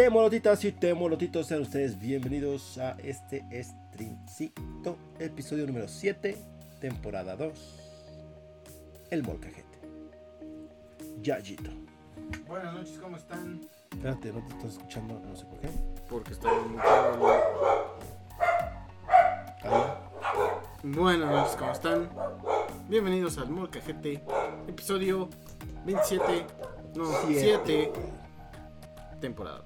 Temolotitas y temolotitos, sean ustedes bienvenidos a este streamcito, episodio número 7, temporada 2, El Molcajete. Yayito. Buenas noches, ¿cómo están? Espérate, no te estoy escuchando, no sé por qué. Porque estoy muteado. Ahí. Buenas noches, ¿cómo están? Bienvenidos al Molcajete, episodio 27, no, Siete. 7, temporada.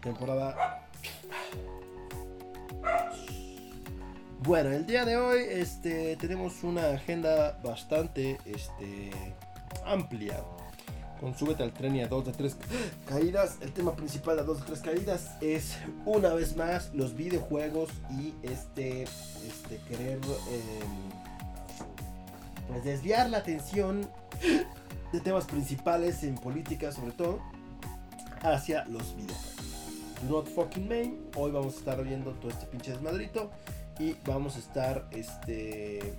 Temporada. Bueno, el día de hoy este, tenemos una agenda bastante este, amplia. Con Súbete al tren y a 2 de 3 caídas. El tema principal de 2 de 3 caídas es una vez más los videojuegos y este, este querer em, pues desviar la atención de temas principales en política sobre todo hacia los videojuegos. Not Fucking Main. Hoy vamos a estar viendo todo este pinche desmadrito. Y vamos a estar este,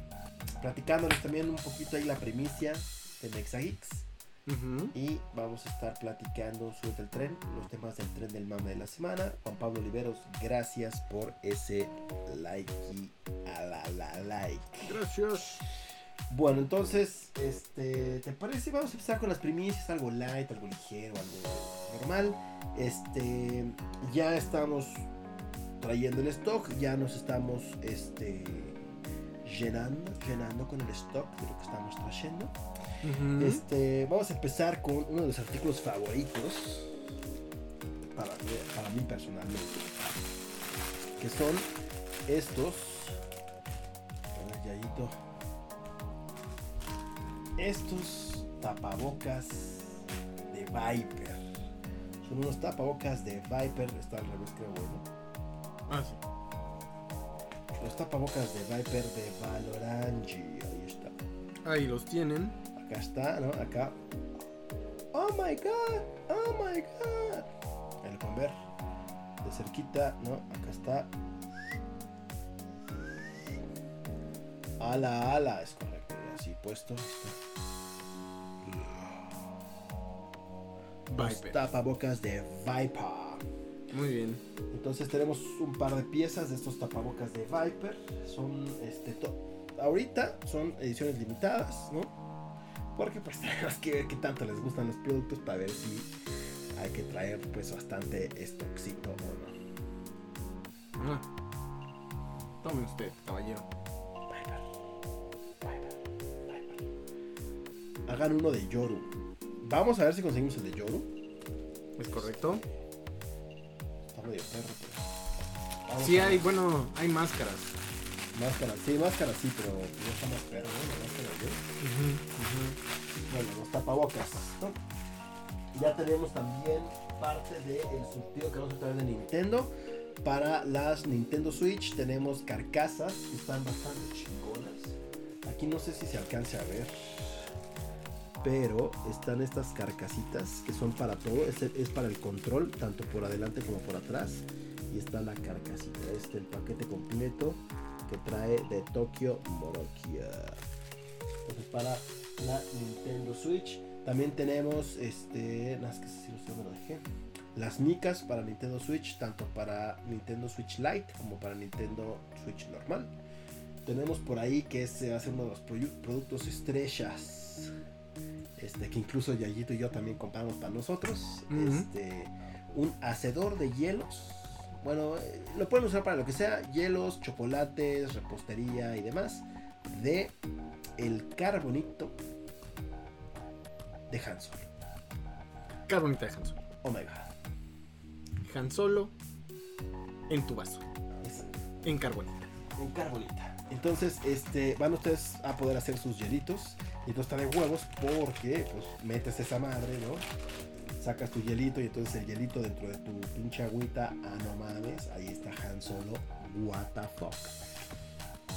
platicándoles también un poquito ahí la primicia de Mexageeks. Y vamos a estar platicando sobre el tren, los temas del tren del mame de la semana. Juan Pablo Oliveros, gracias por ese like y a la, la like. Gracias. Bueno, entonces, este, ¿te parece? Vamos a empezar con las primicias, algo light, algo ligero, algo normal. Este, ya estamos trayendo el stock, ya nos estamos, este, llenando, llenando con el stock de lo que estamos trayendo. Este, vamos a empezar con uno de los artículos favoritos para mí, para mí personalmente, que son estos. Estos tapabocas de Viper. Son unos tapabocas de Viper. Está al revés, creo, bueno. Ah, sí. Los tapabocas de Viper de Valorangi. Ahí está. Ahí los tienen. Acá está, ¿no? Acá. Oh my god, oh my god. Ahí lo pueden ver. De cerquita, ¿no? Acá está. Ala, ala, es correcto. y Así puesto. está. Los Viper. tapabocas de Viper. Muy bien. Entonces tenemos un par de piezas de estos tapabocas de Viper. Son este ahorita son ediciones limitadas, ¿no? Porque pues tenemos que ver qué tanto les gustan los productos para ver si hay que traer pues bastante stockcito o no. Ah. Tome usted, caballero. Viper. Viper. Viper. Hagan uno de Yoru. Vamos a ver si conseguimos el de Yoru. ¿Es correcto? Está medio perro, Sí hay, bueno, hay máscaras. Máscaras, sí, máscaras sí, pero no está más perro, ¿no? La máscara de Yoru. Ujú, ujú. Bueno, los tapabocas, ¿no? Ya tenemos también parte del surtido que vamos a traer de Nintendo. Para las Nintendo Switch tenemos carcasas que están bastante chingonas. Aquí no sé si se alcance a ver. Pero están estas carcasitas que son para todo. Es, es para el control, tanto por adelante como por atrás. Y está la carcasita. Este el paquete completo que trae de Tokyo Morokia. Entonces para la Nintendo Switch. También tenemos este. Las que sí, no lo dejé. Las micas para Nintendo Switch, tanto para Nintendo Switch Lite como para Nintendo Switch normal. Tenemos por ahí que ese va a uno de los productos estrellas. Este, que incluso Yayito y yo también compramos para nosotros. Este, un hacedor de hielos. Bueno, eh, lo pueden usar para lo que sea: hielos, chocolates, repostería y demás. De el carbonito de Han Solo. Carbonita de Han Solo. Oh my god. Han Solo en tu vaso. Es En carbonita. un carbonita. Entonces, este, van ustedes a poder hacer sus hielitos. Y entonces está de huevos porque pues metes esa madre, ¿no? sacas tu hielito y entonces el hielito dentro de tu pinche agüita, ah no mames, ahí está Han Solo, what the fuck.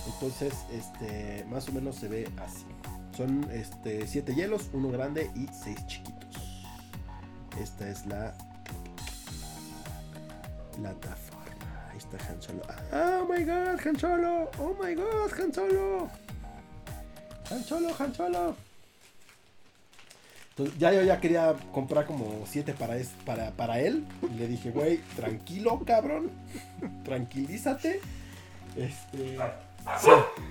Entonces, este, más o menos se ve así. Son este, siete hielos, uno grande y seis chiquitos. Esta es la. Ahí está Han Solo. Oh my god, Han Solo. Oh my god, Han Solo. Han Solo, Han Solo. Entonces, ya yo ya quería comprar como siete para, es- para, para él. Y le dije, güey, tranquilo, cabrón. Tranquilízate. Este. A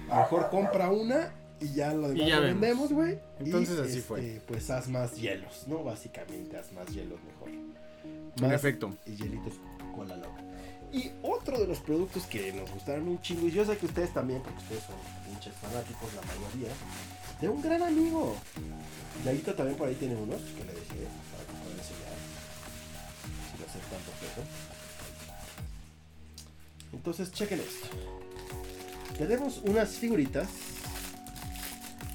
lo mejor compra una y ya lo demás ya lo vemos. vendemos, güey. Entonces Y, así este, fue. Pues haz más hielos, ¿no? Básicamente, haz más hielos mejor. En efecto. Y hielitos con la loca. Y otro de los productos que nos gustaron un chingo, y yo sé que ustedes también, porque ustedes son pinches fanáticos, la mayoría, de un gran amigo. Yaguito también por ahí tiene unos que le dejé para que pueda enseñar. Si hace tanto peso. Entonces, chequen esto. Tenemos unas figuritas.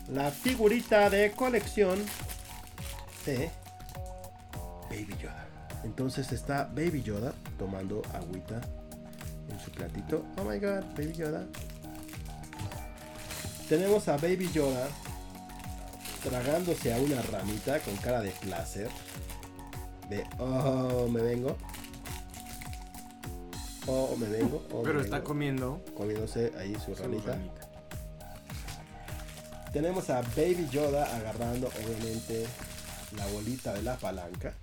La figurita de colección de Baby Yoda. Entonces está Baby Yoda tomando agüita en su platito. Oh my god, Baby Yoda. Tenemos a Baby Yoda tragándose a una ramita con cara de placer. De oh, me vengo. Oh, me vengo. oh, me Pero está vengo. comiendo comiéndose ahí su ranita. Tenemos a Baby Yoda agarrando obviamente la bolita de la palanca.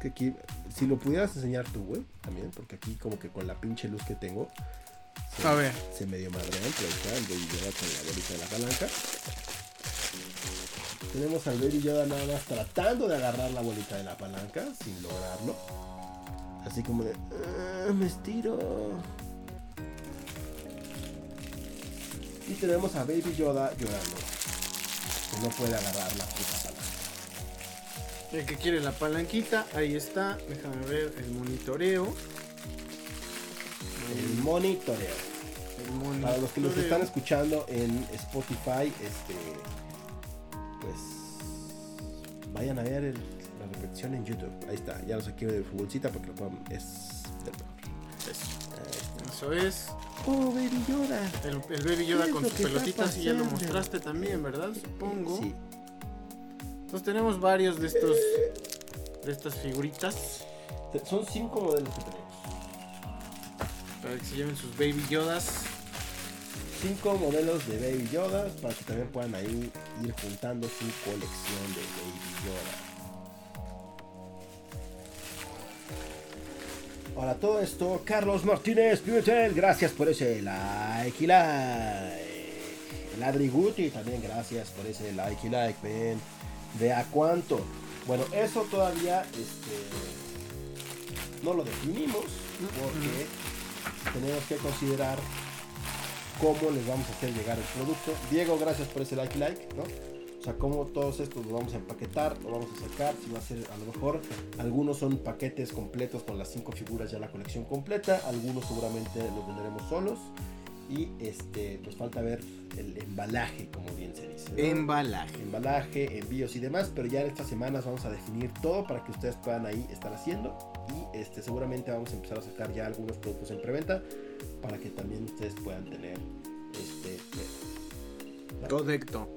Que aquí, si lo pudieras enseñar tú, güey, también, porque aquí como que con la pinche luz que tengo, se, A ver. se medio madrean, pero está el Baby Yoda con la bolita de la palanca. Tenemos al Baby Yoda nada más tratando de agarrar la bolita de la palanca, sin lograrlo. Así como de, "Ah, me estiro. Y tenemos a Baby Yoda llorando. Que no puede agarrar la puta. El que quiere la palanquita, ahí está. Déjame ver el monitoreo. El monitoreo. El monitoreo. Para los que nos están escuchando en Spotify, este. Pues. Vayan a ver el- la repetición en YouTube. Ahí está. Ya no sé qué de futbolcita porque lo puedan. Es del. Eso. Es. Oh, Baby Yoda. El, el Baby Yoda ¿Qué es con sus pelotitas y ya lo mostraste también, ¿verdad? Supongo. Sí. Entonces tenemos varios de estos de estas figuritas Son cinco modelos que tenemos. para que se lleven sus Baby Yodas. Cinco modelos de Baby Yoda para que también puedan ahí ir juntando su colección de Baby Yoda. Ahora todo esto, Carlos Martínez Pimentel, gracias por ese like y like. Ladri Guti, también gracias por ese like y like, ven. De a cuánto. Bueno, eso todavía este, no lo definimos porque tenemos que considerar cómo les vamos a hacer llegar el producto. Diego, gracias por ese like like, ¿no? O sea, cómo todos estos los vamos a empaquetar, lo vamos a sacar, si va a ser a lo mejor, algunos son paquetes completos con las cinco figuras ya la colección completa, algunos seguramente los venderemos solos y este, pues falta ver el embalaje, como bien se dice. ¿no? Embalaje. embalaje, envíos y demás, pero ya en estas semanas vamos a definir todo para que ustedes puedan ahí estar haciendo y este seguramente vamos a empezar a sacar ya algunos productos en preventa para que también ustedes puedan tener este Correcto.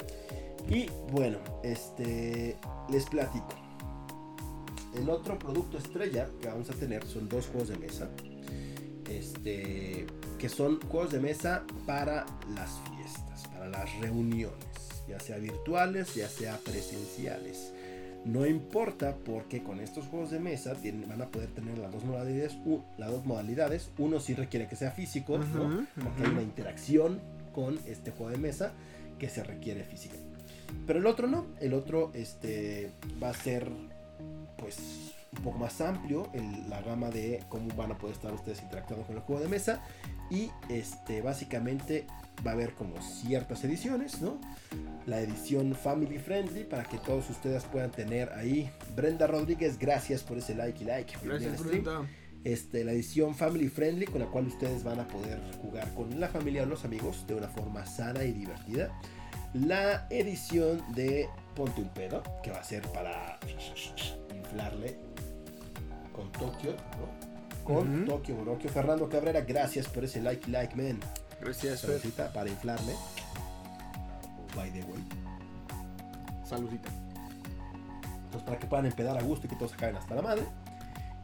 y bueno, este les platico. El otro producto estrella que vamos a tener son dos juegos de mesa. Este, que son juegos de mesa para las fiestas, para las reuniones, ya sea virtuales, ya sea presenciales. No importa porque con estos juegos de mesa tienen- van a poder tener las dos modalidades. las dos modalidades. Uno sí requiere que sea físico, ¿no? Ujú, porque ujú. hay una interacción con este juego de mesa que se requiere física. Pero el otro no, el otro este, va a ser pues un poco más amplio el- la gama de cómo van a poder estar ustedes interactuando con el juego de mesa y este básicamente va a haber como ciertas ediciones, ¿no? La edición family friendly para que todos ustedes puedan tener ahí. Brenda Rodríguez, gracias por ese like y like. Gracias, Brenda. este, la edición family friendly con la cual ustedes van a poder jugar con la familia o los amigos de una forma sana y divertida. la edición de Ponte un pedo, que va a ser para inflarle con Tokio, ¿no? Con Ujú. Tokio Morokio. Fernando Cabrera, gracias por ese like, like, man. Gracias, Fer. Saludcita para inflarle. By the way. Saludita. Entonces, para que puedan empedar a gusto y que todos acaben hasta la madre.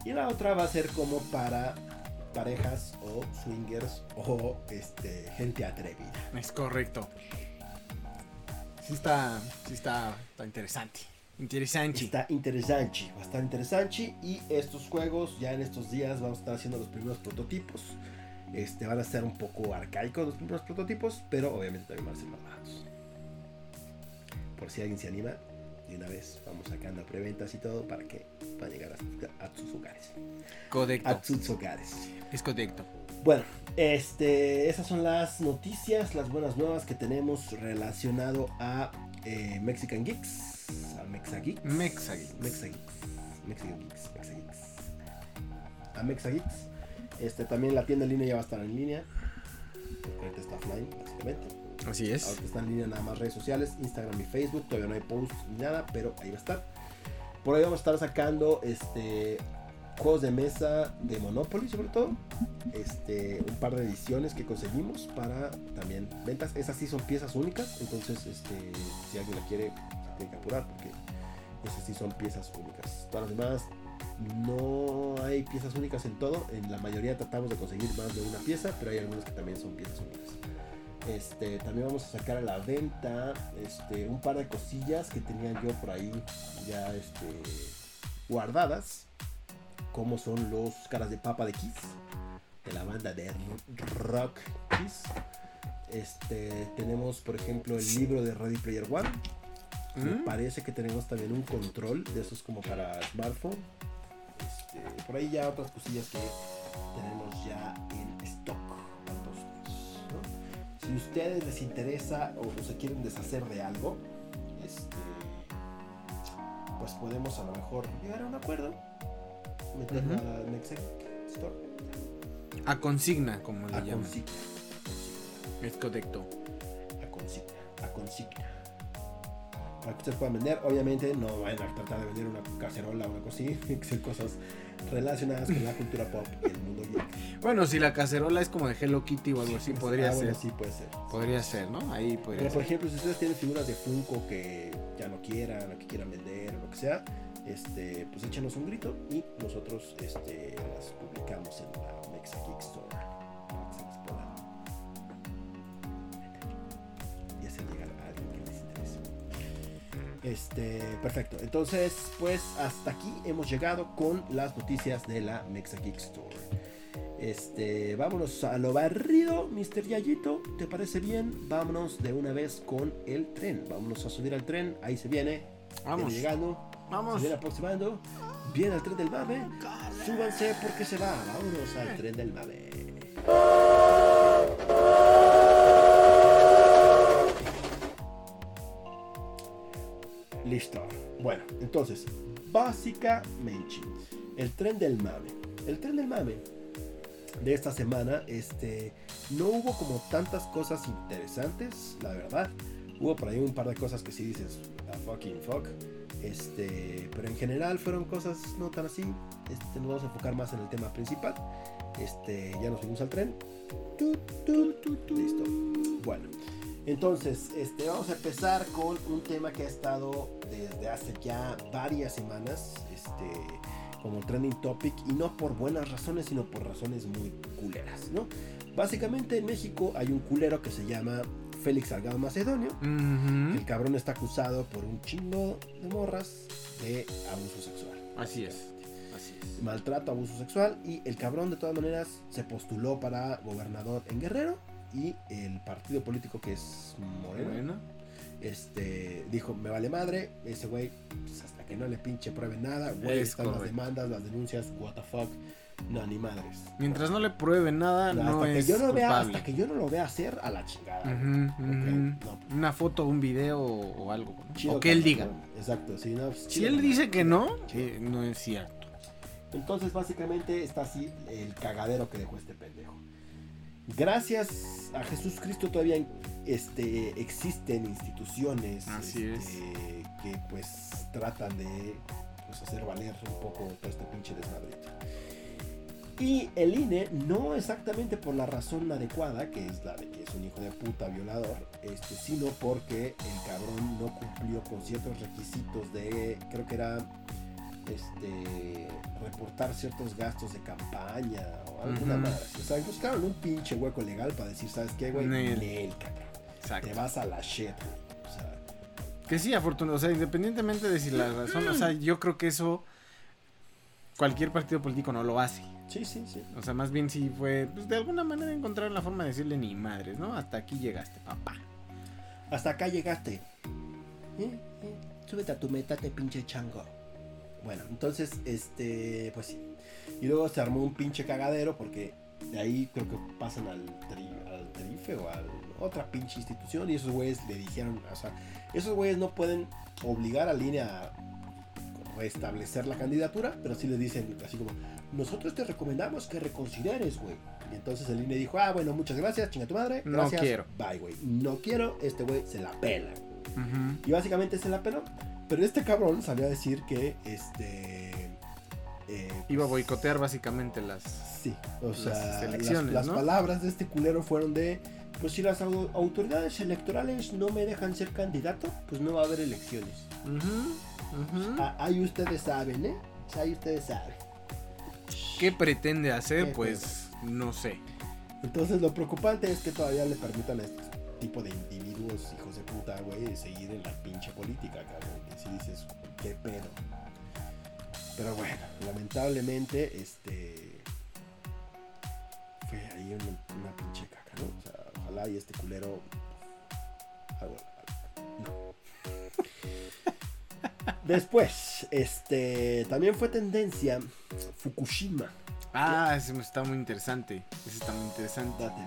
Y la otra va a ser como para parejas o swingers o este, gente atrevida. Es correcto. Sí está, sí está, está interesante. Interesante. Está interesante, estar interesante. Y estos juegos, ya en estos días, vamos a estar haciendo los primeros prototipos. Este, van a ser un poco arcaicos los primeros prototipos, pero obviamente también van a ser más baratos. Por si alguien se anima, de una vez vamos sacando preventas y todo para que puedan llegar a, a sus hogares. Correcto. A sus hogares. Es correcto. Bueno, este, esas son las noticias, las buenas nuevas que tenemos relacionado a eh, Mexican Geeks, a Mexa Geeks. Mexa Geeks. Mexa Geeks. Mexican Geeks, Mexa Geeks. A Mexa Geeks. Este, también la tienda en línea ya va a estar en línea. Ahorita está offline, básicamente. Así es. Ahorita está en línea nada más redes sociales, Instagram y Facebook. Todavía no hay posts ni nada, pero ahí va a estar. Por ahí vamos a estar sacando este juegos de mesa de Monopoly, sobre todo. Este, un par de ediciones que conseguimos para también ventas. Esas sí son piezas únicas, entonces este, si alguien la quiere, se tiene que apurar porque esas sí son piezas únicas. Todas las demás no hay piezas únicas en todo. En la mayoría tratamos de conseguir más de una pieza, pero hay algunas que también son piezas únicas. Este, también vamos a sacar a la venta este, un par de cosillas que tenía yo por ahí ya este, guardadas, como son los caras de papa de Kiss, de la banda de rock Kiss. Este, tenemos, por ejemplo, el libro de Ready Player One. Me ¿Mm? parece que tenemos también un control de esos como para smartphone. Este, por ahí ya otras cosillas que tenemos ya en stock. Si ustedes les interesa o se quieren deshacer de algo, este, pues podemos a lo mejor llegar a un acuerdo. Meterlo Ujú. a Store. A consigna, como le A llaman. consigna. Es correcto. A consigna. A consigna. Para que ustedes puedan vender, obviamente no vayan a tratar de vender una cacerola o una cosa así, cosas relacionadas con la cultura pop y el mundo geek. Bueno, si la cacerola es como de Hello Kitty o algo así, podría Ah, bueno, ser. sí, puede ser. Podría ser, ¿no? Ahí podría Pero por ejemplo, si ustedes tienen figuras de Funko que ya no quieran, o que quieran vender, o lo que sea, este, pues échenos un grito y nosotros este, las publicamos en la Mexa Geek Store. para que se las puedan vender Y hacer llegar a alguien que les interese. Este, perfecto. Entonces, pues hasta aquí hemos llegado con las noticias de la Mexa Geek Store. Este, vámonos a lo barrido, Mr. Yayito. ¿Te parece bien? Vámonos de una vez con el tren. Vámonos a subir al tren. Ahí se viene. Vamos. Viene llegando. Vamos. Se viene aproximando. Viene el tren del mame. Súbanse porque se va. Vámonos al tren del mame. Listo. Bueno, entonces, básicamente, el tren del mame. El tren del mame de esta semana, este, no hubo como tantas cosas interesantes, la verdad. Hubo por ahí un par de cosas que sí dices, a fucking fuck. Este, pero en general fueron cosas no tan así. Este, nos vamos a enfocar más en el tema principal. Este, ya nos subimos al tren. Listo. Bueno, entonces, este, vamos a empezar con un tema que ha estado desde hace ya varias semanas, este, como trending topic, y no por buenas razones, sino por razones muy culeras, ¿no? Básicamente en México hay un culero que se llama Félix Salgado Macedonio. El cabrón está acusado por un chingo de morras de abuso sexual. Así es. Así es. Maltrato, abuso sexual. Y el cabrón de todas maneras se postuló para gobernador en Guerrero. Y el partido político que es Moreno, Bueno. este, dijo, me vale madre. Ese güey, pues, hasta que no le pinche pruebe nada. Güey, Es están las demandas, las denuncias, what the fuck. No, ni madres. Mientras no le prueben nada, hasta, no que es yo no vea, culpable. hasta que yo no lo vea hacer a la chingada. No, pues, Una foto, un video o, o algo. ¿no? chido o que él diga. ¿no? Exacto, sí, no, pues, Si él ¿no? dice que no, eh, no es cierto. Entonces, básicamente está así el cagadero que dejó este pendejo. gracias a Jesús Cristo todavía este, existen instituciones Así este, que pues tratan de pues, hacer valer un poco todo este pinche desmadrito. Y el INE, no exactamente por la razón adecuada, que es la de que es un hijo de puta violador, este, sino porque el cabrón no cumplió con ciertos requisitos de, creo que era, este, reportar ciertos gastos de campaña o alguna Ujú. madre. O sea, buscaron un pinche hueco legal para decir, ¿sabes qué, güey? Nel. Cabrón. Exacto. Te vas a la shit, güey. O sea, Que sí, afortunadamente, o sea, independientemente de si la razón, o sea, yo creo que eso cualquier partido político no lo hace. sí, sí, sí. O sea, más bien sí fue, pues de alguna manera encontraron la forma de decirle ni madres, ¿no? Hasta aquí llegaste, papá. Hasta acá llegaste. Eh, eh, Súbete a tu meta, te pinche chango. Bueno, entonces, este, pues sí. Y luego se armó un pinche cagadero porque de ahí creo que pasan al, tri- al Trife o a otra pinche institución y esos güeyes le dijeron, o sea, esos güeyes no pueden obligar a línea restablecer la candidatura, pero sí le dicen así como, nosotros te recomendamos que reconsideres, güey. Y entonces el INE dijo, ah, bueno, muchas gracias, chinga tu madre. No Gracias, quiero. Bye, güey. No quiero, este güey se la pela. Y básicamente se la peló. Pero este cabrón salió a decir que, este... eh, Iba a boicotear básicamente las... Sí, o las sea, las, elecciones, las ¿no? palabras de este culero fueron de, pues si las au- autoridades electorales no me dejan ser candidato, pues no va a haber elecciones. Ujú. Ah, ahí ustedes saben, ¿eh? Ahí ustedes saben. ¿Qué pretende hacer? ¿Qué Pues no sé. Entonces lo preocupante es que todavía le permitan a este tipo de individuos, hijos de puta, güey, seguir en la pinche política, cabrón. Y si dices, qué pedo. Pero bueno, lamentablemente, este. Fue ahí una, una pinche caca, ¿no? O sea, ojalá y este culero. algo- no. Después, este. También fue tendencia Fukushima. Ah, ese está muy interesante. Ese está muy interesante. Date.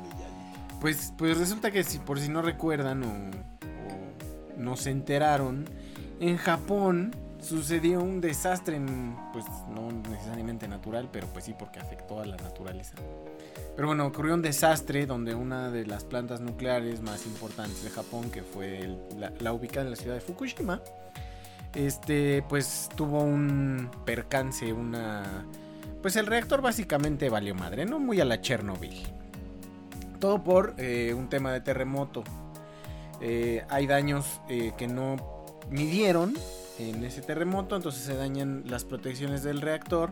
Pues, pues resulta que si por si no recuerdan o, o no se enteraron, en Japón sucedió un desastre, en, pues no necesariamente natural, pero pues sí porque afectó a la naturaleza. Pero bueno, ocurrió un desastre donde una de las plantas nucleares más importantes de Japón, que fue la ubicada en la ciudad de Fukushima, este, pues tuvo un percance, una... Pues el reactor básicamente valió madre, ¿no? Muy a la Chernobyl. Todo por eh, un tema de terremoto. Eh, hay daños eh, que no midieron en ese terremoto, entonces se dañan las protecciones del reactor.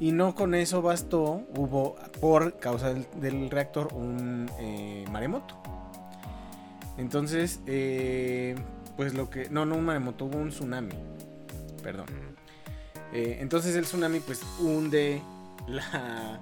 Y no con eso bastó, hubo por causa del, reactor un eh, maremoto. Entonces, eh, pues lo que... No, no un maremoto, hubo un tsunami. Perdón. Eh, entonces el tsunami pues hunde la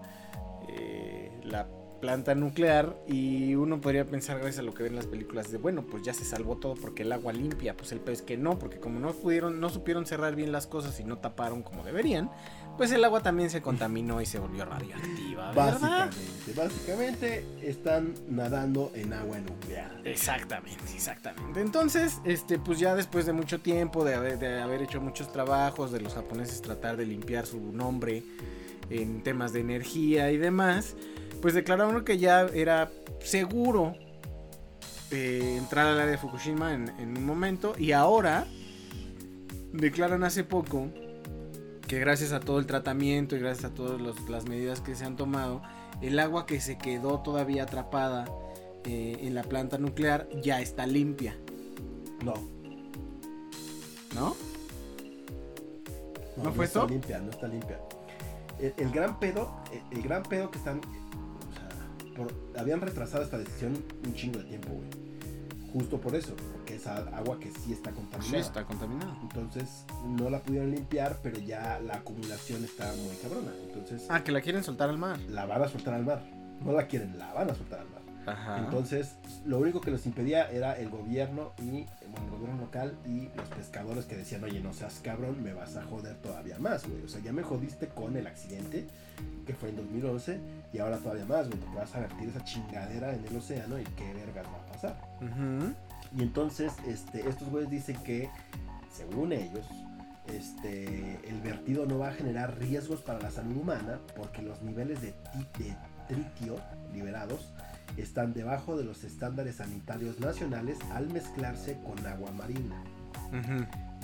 planta nuclear y uno podría pensar gracias a lo que ven en las películas de bueno pues ya se salvó todo porque el agua limpia pues el pez que no porque como no pudieron no supieron cerrar bien las cosas y no taparon como deberían pues el agua también se contaminó y se volvió radioactiva ¿verdad? Básicamente, básicamente están nadando en agua nuclear. Exactamente, exactamente. Entonces, este, pues ya después de mucho tiempo, de haber, de haber hecho muchos trabajos, de los japoneses tratar de limpiar su nombre en temas de energía y demás, pues declararon que ya era seguro eh, entrar al área de Fukushima en, en un momento y ahora declaran hace poco que gracias a todo el tratamiento y gracias a todas los- las medidas que se han tomado, el agua que se quedó todavía atrapada eh, en la planta nuclear ya está limpia, No, ¿no? no, ¿No fue está limpia, no está limpia. El, el gran pedo, el, el gran pedo que están, por- habían retrasado esta decisión un chingo de tiempo, güey. Justo por eso, porque es agua que sí está Sí, contaminada. está contaminado. Entonces no la pudieron limpiar, pero ya la acumulación está muy cabrona. Entonces Ah, que la quieren soltar al mar. la van a soltar al mar. No la quieren, la van a soltar al mar. Ajá. Entonces, lo único que los impedía era el gobierno y bueno, el gobierno local y los pescadores que decían, oye, no seas cabrón, me vas a joder todavía más, güey. O sea, ya me jodiste con el accidente que fue en 2011 y ahora todavía más, güey, porque vas a vertir esa chingadera en el océano y qué vergas va a pasar. Y entonces, este, estos güeyes dicen que, según ellos, este, el vertido no va a generar riesgos para la salud humana porque los niveles de, de tritio liberados están debajo de los estándares sanitarios nacionales al mezclarse con agua marina.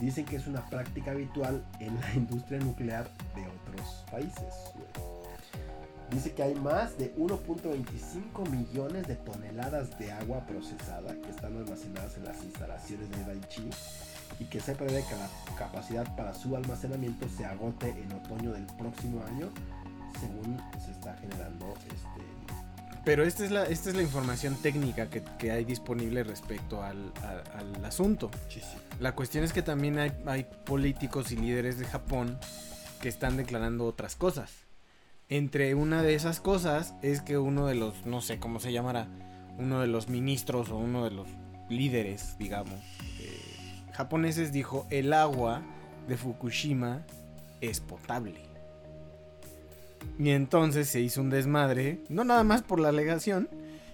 Dicen que es una práctica habitual en la industria nuclear de otros países. güey. Dice que hay más de 1.25 millones de toneladas de agua procesada que están almacenadas en las instalaciones de Daiichi y que se prevé que la capacidad para su almacenamiento se agote en otoño del próximo año según se está generando este Pero esta es la, esta es la información técnica que, que hay disponible respecto al, al- al asunto. La cuestión es que también hay, hay políticos y líderes de Japón que están declarando otras cosas. Entre una de esas cosas es que uno de los, no sé cómo se llamará, uno de los ministros o uno de los líderes, digamos, eh, japoneses dijo, el agua de Fukushima es potable. Y entonces se hizo un desmadre, no nada más por la alegación,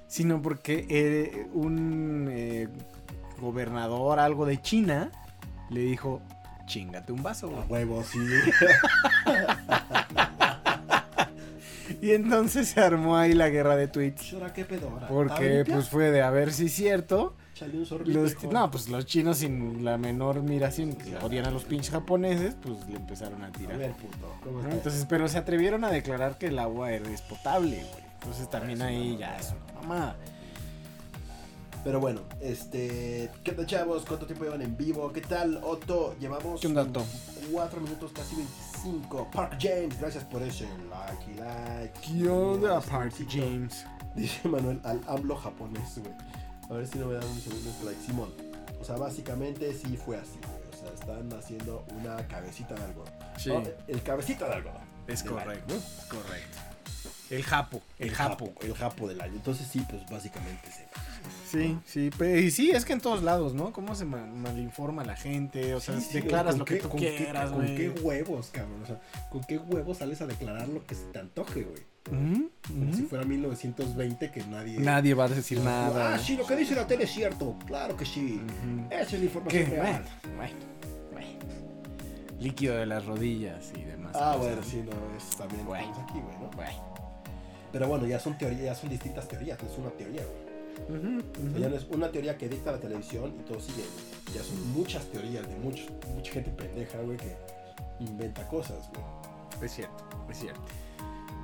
sino porque eh, un eh, gobernador, algo de China, le dijo, chingate un vaso, a güey". huevos sí Y entonces se armó ahí la guerra de tweets. ¿Ahora qué pedo? ¿Ahora? Porque pues fue de a ver si es cierto. Los, no, pues los chinos sin la menor miración, que odian a los pinches japoneses, pues le empezaron a A tirar. ver, puto, ¿cómo ¿no? está? Entonces, pero se atrevieron a declarar que el agua era- es potable, güey. Entonces también una ahí ya es una mamada. Pero bueno, este. ¿Qué tal, chavos? ¿Cuánto tiempo llevan en vivo? ¿Qué tal, Otto? Llevamos ¿Qué onda, Otto? 4 minutos, casi 25. Park James, gracias por ese like y like. ¿Qué onda, Este, Party éxito. James? Dice Manuel al hablo japonés, güey. A ver si no me dan un segundo este like. Simón. O sea, básicamente sí fue así, güey. O sea, están haciendo una cabecita de algodón. Sí, No, el cabecita de algodón. es correcto, ¿no? es correcto. El japo, el, japo. El japo del año. Entonces sí, pues básicamente sí. Sí, sí, pe- y sí, es que en todos lados, ¿no? Cómo se ma- malinforma la gente, o sea, Sí, sí, declaras ¿con lo que qué- tú con qué- ¿Con qué huevos, cabrón? O sea, ¿con qué huevos sales a declarar lo que se te antoje, güey? Como si fuera 1920 que nadie... Nadie va a decir Ah, nada. sí, lo que dice la tele es cierto. Claro que sí. Esa es la ¿Qué? información Bueno, real. bueno, bueno. Líquido de las rodillas y demás. Ah, bueno, sí, no, es también Bueno. estamos aquí, güey, ¿no? Bueno. Pero bueno, ya son teorías, ya son distintas teorías, no es una teoría, O sea, ya no es una teoría que dicta la televisión y todo sigue, güey. Ya son muchas teorías de muchos, mucha gente pendeja, güey, que inventa cosas, güey. Es cierto, es cierto.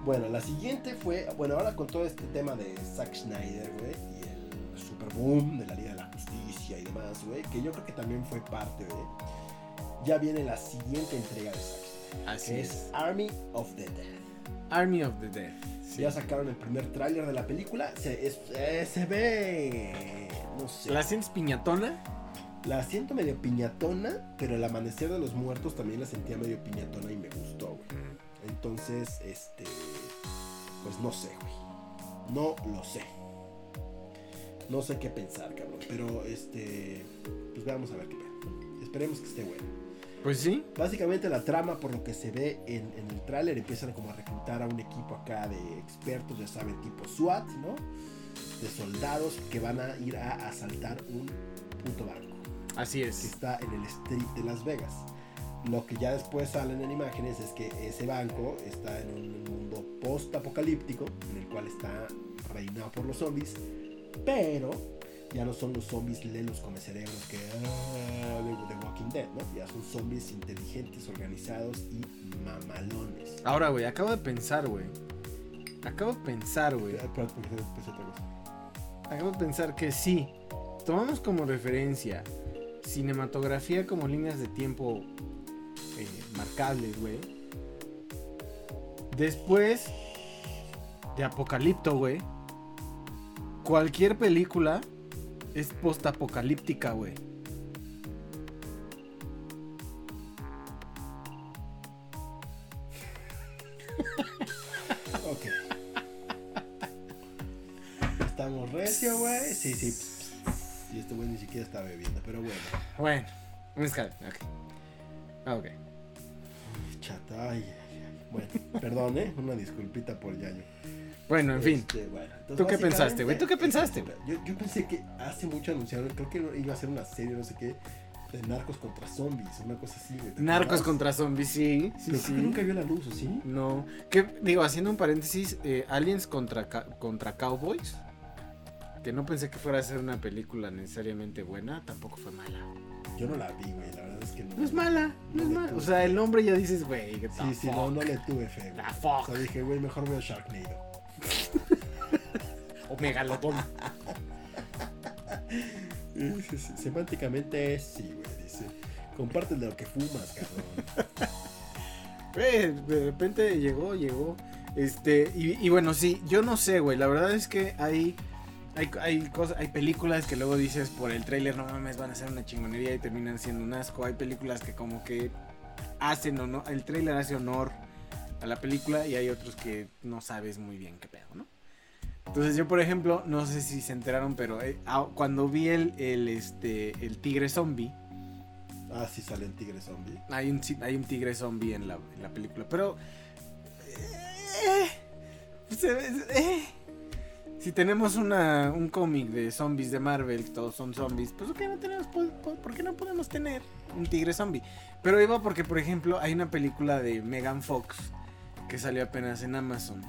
Bueno, la siguiente fue, bueno, ahora con todo este tema de Zack Snyder, güey, y el super boom de la Liga de la Justicia y demás, güey, que yo creo que también fue parte de, ya viene la siguiente entrega de Zack Snyder, Así que es Army of the Dead. Army of the Dead. sí. Ya sacaron el primer tráiler de la película, se, es- eh, se ve, no sé, ¿La sientes piñatona? la siento medio piñatona, pero el amanecer de los muertos también la sentía medio piñatona y me gustó, güey. Entonces, este. Pues no sé, güey. No lo sé. No sé qué pensar, cabrón. Pero este. Pues veamos a ver qué. ¿no? Esperemos que esté bueno. Pues sí. Básicamente la trama, por lo que se ve en, en el tráiler, empiezan como a reclutar a un equipo acá de expertos, ya saben, tipo SWAT, ¿no? De soldados que van a ir a asaltar un puto banco Así que es. está en el street de Las Vegas. Lo que ya después salen en imágenes es que ese banco está en un mundo post-apocalíptico, en el cual está reinado por los zombies, pero ya no son los zombies lelos con cerebros que ah, de, de Walking Dead, ¿no? Ya son zombies inteligentes, organizados y mamalones. Ahora, güey, acabo de pensar, güey. Acabo de pensar, güey. Cosa. Acabo de pensar que sí. Tomamos como referencia cinematografía como líneas de tiempo eh, marcables, güey. Después de Apocalipto, güey. Cualquier película es post-apocalíptica, güey. Ok. Estamos recio, güey. Sí, sí. Y este güey ni siquiera está bebiendo, pero bueno. Bueno, un ok. Ah, ok. Chata, ay, ay, ay. Bueno, perdón, ¿eh? Una disculpita por Yayo. Bueno, en fin. Este, bueno, entonces, ¿Tú qué pensaste, güey? ¿Tú qué pensaste, güey? Yo, yo pensé que hace mucho anunciaron, creo que iba a ser una serie, no sé qué, de narcos contra zombies, una cosa así, güey. ¿te Narcos contra zombies, sí. Sí, Pero sí. creo que nunca vio la luz, ¿o sí? No. Que, digo, haciendo un paréntesis, eh, Aliens contra, contra Cowboys. que no pensé que fuera a ser una película necesariamente buena, tampoco fue mala. Yo no la vi, güey. La verdad es que no. No es mala, no es mala. O sea, el nombre ya dices, güey, que Sí, sí, no, no le tuve fe, güey. The fuck. O sea, dije, güey, mejor veo Sharknado. O Megalodón. Semánticamente sí, güey. Dice. Comparte de lo que fumas, cabrón. Güey, de repente llegó, llegó. Este, y, y bueno, sí, yo no sé, güey. La verdad es que hay. Hay, hay, cosas, hay películas que luego dices por el tráiler, no mames, van a ser una chingonería y terminan siendo un asco. Hay películas que como que hacen honor, el tráiler hace honor a la película y hay otros que no sabes muy bien qué pedo, ¿no? Entonces yo, por ejemplo, no sé si se enteraron, pero eh, ah, cuando vi el, el, este, el tigre zombie, Ah, sí sale el tigre zombie. hay un, hay un tigre zombie en la, en la película, pero... eh, se ve- eh, si tenemos una, un cómic de zombies de Marvel, que todos son zombies, pues ¿por qué no tenemos, po- por qué no podemos tener un tigre zombie? Pero iba porque, por ejemplo, hay una película de Megan Fox que salió apenas en Amazon.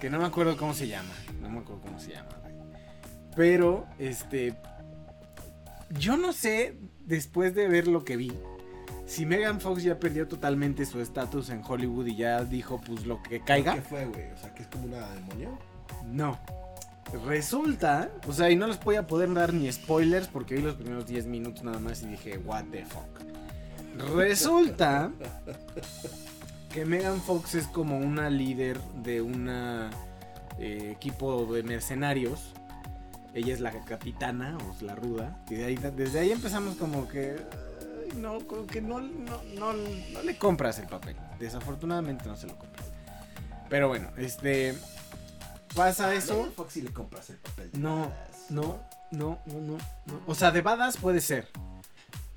Que no me acuerdo cómo se llama. No me acuerdo cómo se llama. güey. Pero, este... Yo no sé, después de ver lo que vi, si Megan Fox ya perdió totalmente su estatus en Hollywood y ya dijo, pues lo que caiga. ¿Qué fue, güey? O sea, que es como una demonio. No. Resulta, o sea, y no les voy a poder dar ni spoilers porque vi los primeros 10 minutos nada más y dije, what the fuck. Resulta que Megan Fox es como una líder de un equipo de mercenarios. Ella es la capitana, o es la ruda. Y de ahí- desde ahí empezamos como que... No, como que no, no, no, no le compras el papel. Desafortunadamente no se lo compras. Pero bueno, este... Pasa eso. Megan Fox sí le compras el papel. no, no, no, no, no. O sea, de badass puede ser.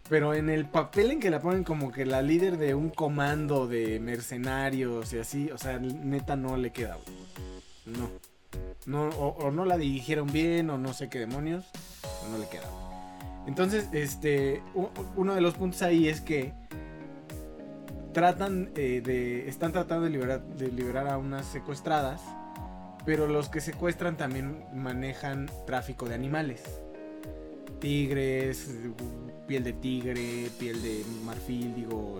Pero en el papel en que la ponen como que la líder de un comando de mercenarios y así, o sea, neta no le queda. No. No, o, no la dirigieron bien, o no sé qué demonios, no le queda. Entonces, este, uno de los puntos ahí es que tratan eh, de, están tratando de liberar, de liberar a unas secuestradas, pero los que secuestran también manejan tráfico de animales. Tigres, piel de tigre, piel de marfil, digo,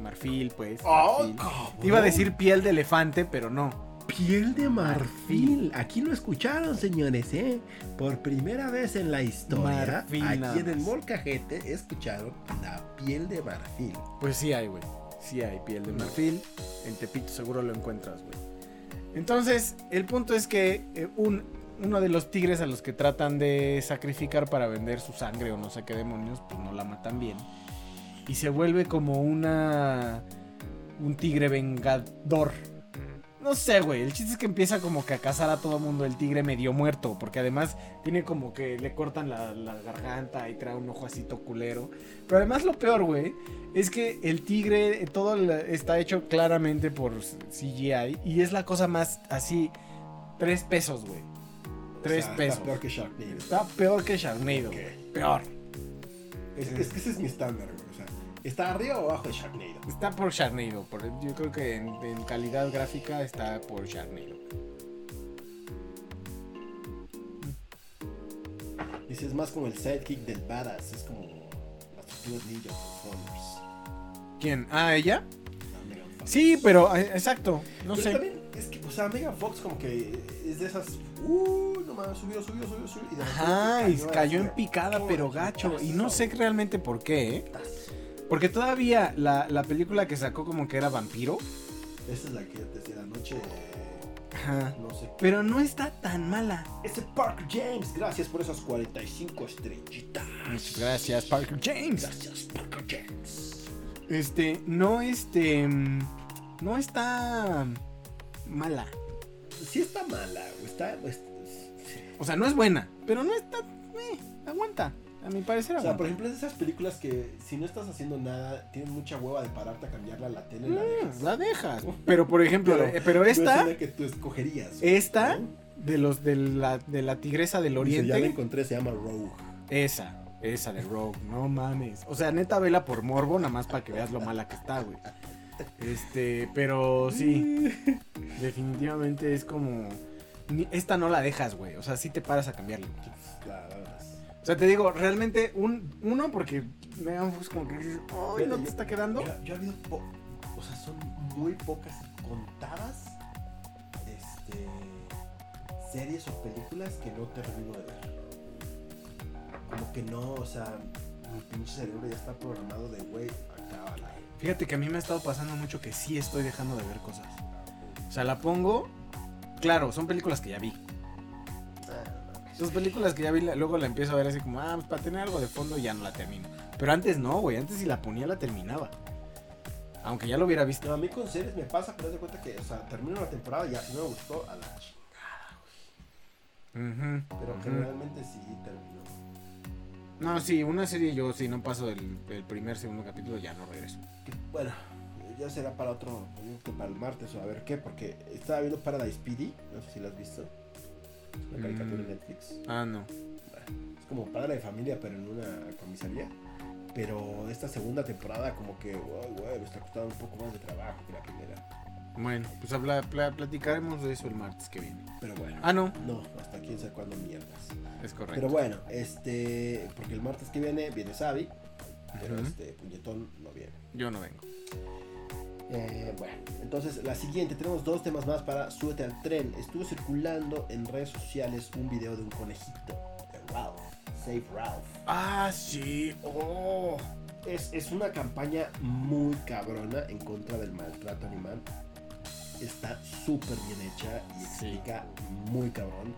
marfil, pues. Oh, marfil. Iba a decir piel de elefante, pero no. Piel de marfil. Aquí lo escucharon, señores, ¿eh? Por primera vez en la historia, Marfil aquí en el. Molcajete, escucharon la piel de marfil. Pues sí hay, güey. Sí hay piel de marfil. En Tepito seguro lo encuentras, güey. Entonces, el punto es que eh, un, uno de los tigres a los que tratan de sacrificar para vender su sangre o no sé qué demonios, pues no la matan bien. Y se vuelve como una... Un tigre vengador. No sé, güey. El chiste es que empieza como que a cazar a todo mundo el tigre medio muerto. Porque además tiene como que le cortan la, la garganta y trae un ojo así culero. Pero además lo peor, güey, es que el tigre, eh, todo está hecho claramente por CGI. Y es la cosa más así. Tres pesos, güey. Tres O sea, pesos. Está peor que Sharknado. Está peor que Sharknado. Peor. Es, es que ese es mi estándar, güey. O sea, ¿está arriba o abajo de Sharknado? Está por Sharknado. Por, yo creo que en, en calidad gráfica está por Sharknado. Dice, es más como el sidekick del badass. Es como las tortugas ninja Transformers. ¿Quién? ¿Ah, ella? Sí, pero eh, exacto. No Pero sé. también es que, o sea, Megan Fox como que es de esas. Uh, subió, subió, subió, subió. Y de Ajá, y cayó así, en picada, ¡oh, pero gacho. Y no sé realmente por qué, ¿eh? Porque todavía la, la película que sacó como que era vampiro. Esa es la que desde la noche. Ajá. No sé. Pero no está tan mala. Ese Parker James, gracias por esas 45 estrellitas. Muchas gracias, Parker James. Gracias, Parker James. Este, no, este. No está mala. Sí está mala, güey. Está. O sea, no es buena, pero no está. eh, aguanta. A mi parecer o sea, aguanta. por ejemplo, es de esas películas que si no estás haciendo nada, tienes mucha hueva de pararte a cambiarla a la tele. la dejas. Mm, la dejas. Pero por ejemplo, Pero- eh, pero No es esta, una que tú escogerías. esta ¿no? de los de la, de la tigresa del Dice, ya la oriente, encontré, se llama Rogue. esa, esa de Rogue, no mames. O sea, neta vela por morbo, nada más para que veas lo mala que está, güey. Este, pero sí, definitivamente es como esta no la dejas, güey. O sea, sí te paras a cambiarle. O sea, te digo, realmente, un, uno, porque Megan Fox como que dices, ay, no te está quedando. Yo, yo he habido, po- o sea, son muy pocas contadas este, series o películas que no termino de ver. Como que no, o sea, mi pinche cerebro ya está programado de, güey, acábala. Fíjate que a mí me ha estado pasando mucho que sí estoy dejando de ver cosas. O sea, la pongo. Claro, son películas que ya vi. Son películas que ya vi, luego la empiezo a ver así como, ah, pues para tener algo de fondo ya no la termino. Pero antes no, güey. Antes si la ponía la terminaba. Aunque ya lo hubiera visto. No, a mí con series me pasa, pero de cuenta que, o sea, termino la temporada y ya, si no me gustó, a la ch- Ujú, Pero generalmente sí termino. No, sí, una serie yo si no paso el, el primer, segundo capítulo ya no regreso. Bueno, ya será para otro, que para el martes o a ver qué, porque estaba viendo Paradise PD, no sé si lo has visto. Es una caricatura Mm. en Netflix. Ah, no. Es como padre de familia, pero en una comisaría. Pero esta segunda temporada como que, güey, güey, me está costando un poco más de trabajo que la primera. Bueno, pues habla, pla- platicaremos de eso el martes que viene. Pero bueno. Ah, no. No, hasta quién sabe cuándo mierdas. Es correcto. Pero bueno, este, porque el martes que viene viene Sabi, pero este puñetón no viene. Yo no vengo. Eh, bueno, entonces la siguiente, tenemos dos temas más para Súbete al tren. Estuvo circulando en redes sociales un video de un conejito, de Ralph, Save Ralph. Ah, sí. Oh. Es, es una campaña muy cabrona en contra del maltrato animal. Está súper bien hecha y Sí. explica muy cabrón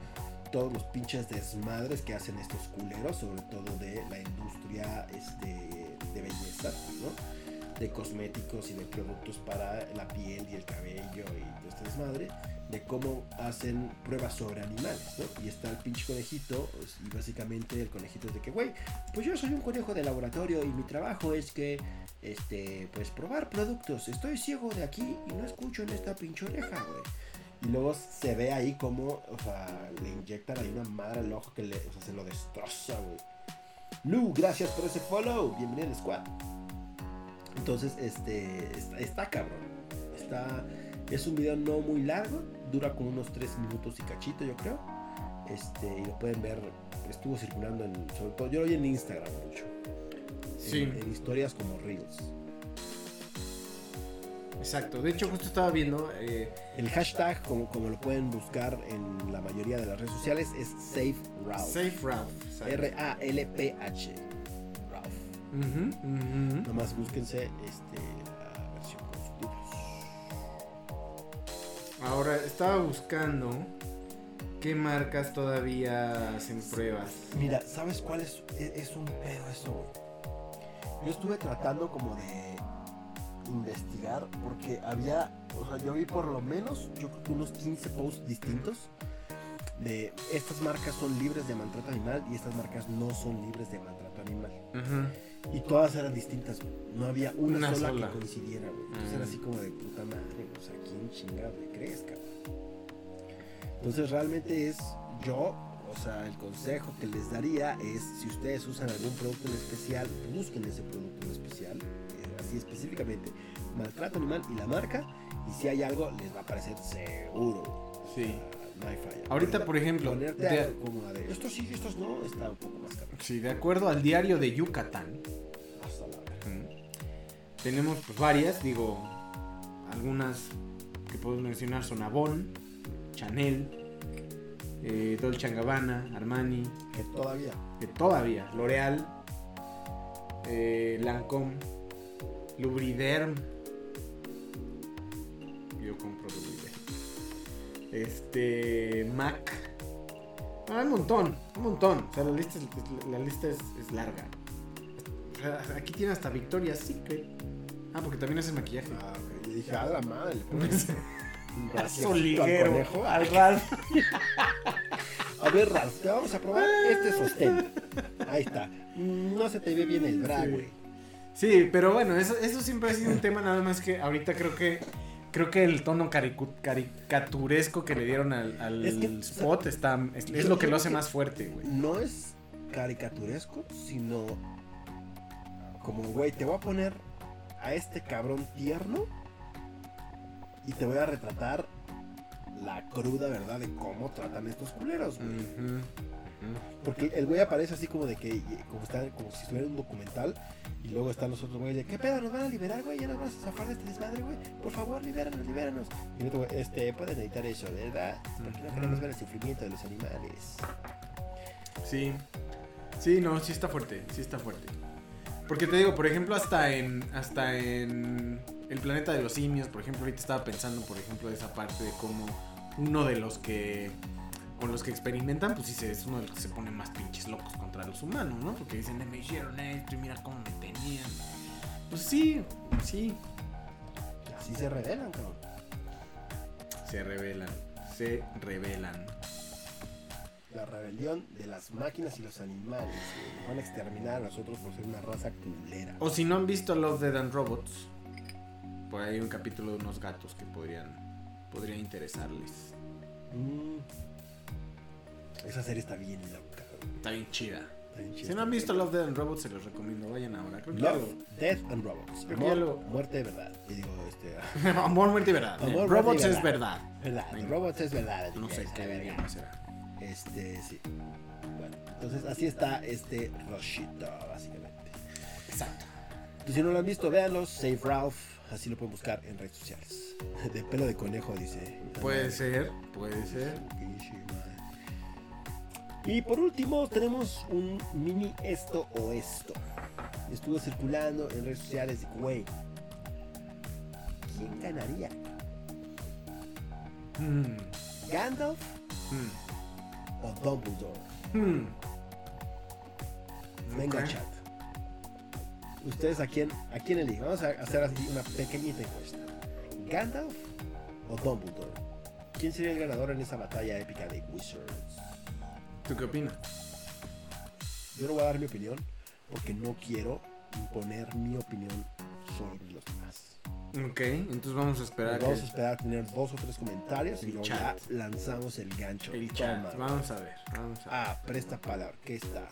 todos los pinches desmadres que hacen estos culeros, sobre todo de la industria este, de belleza, ¿no? De cosméticos y de productos para la piel y el cabello y este desmadre, de cómo hacen pruebas sobre animales, ¿no? Y está el pinche conejito, pues, y básicamente el conejito es de que, güey, pues yo soy un conejo de laboratorio y mi trabajo es que, este, pues probar productos. Estoy ciego de aquí y no escucho en esta pinche oreja, güey. Y luego se ve ahí como, o sea, le inyectan ahí una madre al ojo que le, se lo destroza, güey. Lu, gracias por ese follow. Bienvenido al squad. Entonces, este, está, está cabrón. Está, es un video no muy largo, dura como unos 3 minutos y cachito, yo creo. Este, y lo pueden ver, estuvo circulando en, sobre todo, yo lo vi en Instagram mucho. Sí. En, en historias como Reels. Exacto. De hecho, justo estaba viendo. eh, El hashtag, como, como lo pueden buscar en la mayoría de las redes sociales, es. Safe Ralph. exacto. R-A-L-P-H. Ralph. Ujú, ujú. Nomás búsquense este, la versión con subtítulos. Ahora, estaba buscando qué marcas todavía hacen pruebas. Mira, ¿sabes cuál es? Es, es un pedo eso. Yo estuve tratando como de investigar porque había, o sea, yo vi por lo menos, yo creo que unos 15 posts distintos de estas marcas son libres de maltrato animal y estas marcas no son libres de maltrato animal. Ujú. Y todas eran distintas, güey. No había una, Una sola, sola. que coincidiera, güey. Entonces Mm. era así como de puta madre, o sea, ¿quién chingado le crees, cabrón? Entonces realmente es yo, o sea, el consejo que les daría es si ustedes usan algún producto en especial, busquen ese producto en especial, eh, así específicamente, maltrato animal y la marca, y si hay algo les va a parecer seguro. Sí. No hay falla. Ahorita, por ejemplo, de- como de estos sí, estos no, está un poco más caro. Sí, de acuerdo al diario de Yucatán, tenemos pues, varias, digo, algunas que podemos mencionar son Avon, Chanel, eh, Dolce Gabbana, Armani, Que todavía. que todavía, L'Oreal, eh, Lancome, Lubriderm. Yo compro Lubriderm. Este, Mac. Ah, un montón, un montón. O sea, la lista, es, la lista es, es larga. O sea, aquí tiene hasta Victoria's Secret. Ah, porque también hace maquillaje. Ah, ok. Y dije, a la madre, pones un bracito al Soliguero. conejo. Al Ralph. A ver, Ralph, te vamos a probar este sostén. Ahí está. No se te ve bien el bra, Sí. güey. Sí, pero bueno, eso, eso siempre ha sido un tema nada más que ahorita creo que creo que el tono caricaturesco que le dieron al, al Es que, spot está es, es lo que lo hace que- más fuerte, güey. No es caricaturesco, sino como, güey, te voy a poner a este cabrón tierno y te voy a retratar la cruda verdad de cómo tratan estos culeros, güey. Porque el güey aparece así como de que, como, está, como si estuviera en un documental, y luego están los otros güeyes de, ¿qué pedo? ¿Nos van a liberar, güey? ¿Ya nos vamos a zafar de este desmadre, güey? Por favor, libéranos, libéranos. Y otro güey, este, pueden editar eso, ¿verdad? Porque no queremos ver el sufrimiento de los animales. Sí. Sí, no, sí está fuerte, sí está fuerte. Porque te digo, por ejemplo, hasta en hasta en el planeta de los simios, por ejemplo, ahorita estaba pensando, por ejemplo, de esa parte de cómo uno de los que con los que experimentan, pues sí es uno de los que se pone más pinches locos contra los humanos, ¿no? Porque dicen, "Eh, me hicieron esto y mira cómo me tenían. Pues sí, sí, Así se revelan, cabrón. se revelan, se revelan. La rebelión de las máquinas y los animales. Nos van a exterminar a nosotros por ser una raza culera. O si no han visto Love, Dead and Robots, por ahí hay un capítulo de unos gatos que podrían, podría interesarles. Mm. Esa serie está bien loca. Está bien chida. Si no han visto Love, Dead and Robots, se los recomiendo. Vayan ahora. Creo que Love, Death and Robots. Amor, lo- muerte verdad. Y digo, este. lo- Amor, muerte y verdad. Amor, muerte y Robots es verdad. verdad. verdad. Robots es verdad. No sé qué verga. será. Este, sí. Bueno, entonces así está este Roshito, básicamente. Exacto. Y si no lo han visto, véanlos. Save Ralph. Así lo pueden buscar en redes sociales. De pelo de conejo, dice. Puede ser, puede ser. Y por último tenemos un mini esto o esto. Estuvo circulando en redes sociales de güey. ¿Quién ganaría? Hmm, ¿Gandalf hmm, o Dumbledore? hmm. Venga, chat. ¿Ustedes a quién, a quién eligen? Vamos a hacer así una pequeñita encuesta. ¿Gandalf o Dumbledore? ¿Quién sería el ganador en esa batalla épica de Wizards? ¿Tú qué opinas? Yo no voy a dar mi opinión porque no quiero imponer mi opinión sobre los demás. Ok, entonces vamos a esperar. Vamos a esperar a tener dos o tres comentarios y ya lanzamos el gancho. El chat. Vamos a ver. Ah, presta palabra. ¿Qué está?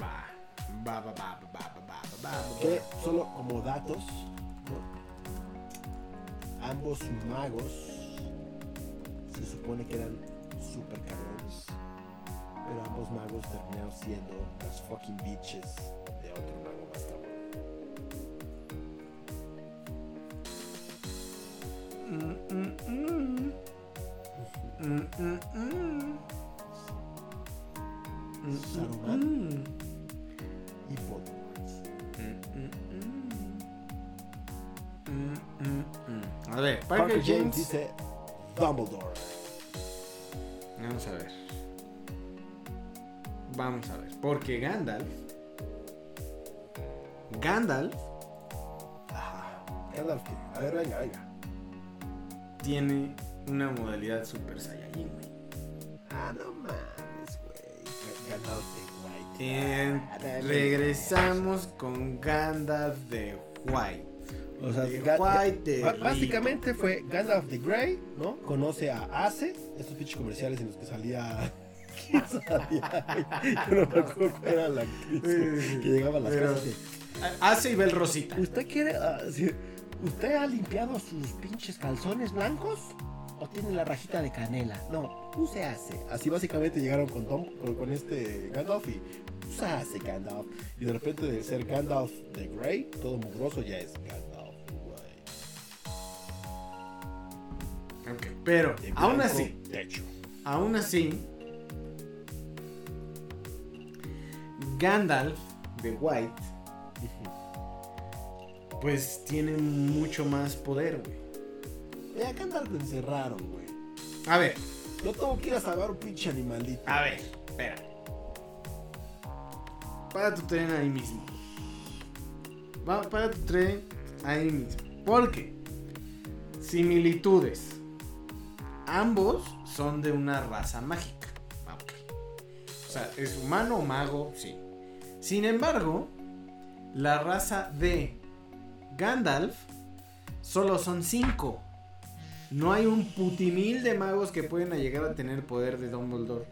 Va. Va, va, va, va, va, va, va. Solo como datos, ambos magos se supone que eran super cabrones. Pero ambos magos terminaron siendo las fucking bitches de otro mago. Saruman. mm, Y Voldemort. mm, mm, mm. Mm, mm, mm. A ver, Parker Parker James James. dice Dumbledore. Vamos a ver. Vamos a ver. Porque Gandalf. Gandalf Ajá. Gandalf, ¿qué? A ver, venga, venga. Tiene una modalidad Super Saiyajin, güey. Ah, no mames, güey. Gandalf de White. Regresamos con Gandalf de White. O sea, de White de Ba- rico. básicamente fue Gandalf the Grey, ¿no? Conoce a Ace, estos pinches comerciales en los que salía. ¿Quién salía? Yo no me acuerdo cuál era la actriz güey, que llegaba a las Pero- casas de. Hace y ve el Rosita. ¿Usted quiere. ah, sí, ¿Usted ha limpiado sus pinches calzones blancos? ¿O tiene la rajita de canela? No, use Ace. Así básicamente llegaron con, Tom, con, con este Gandalf y. Usa Ace, Gandalf. Y de repente de ser Gandalf the Grey, todo mugroso, ya es Gandalf White. Ok, Pero, De aún así, Techo. aún así, Gandalf de White, pues tiene mucho más poder, güey. Ya Gandalf lo encerraron, güey. A ver, Yo tengo que ir a salvar un pinche animalito. a ver, espera. Para tu tren ahí mismo. Va, para tu tren ahí mismo. Porque similitudes. Ambos son de una raza mágica. Ah, ok. O sea, es humano o mago, sí. Sin embargo, la raza de Gandalf solo son cinco. No hay un putimil de magos que pueden llegar a tener poder de Dumbledore.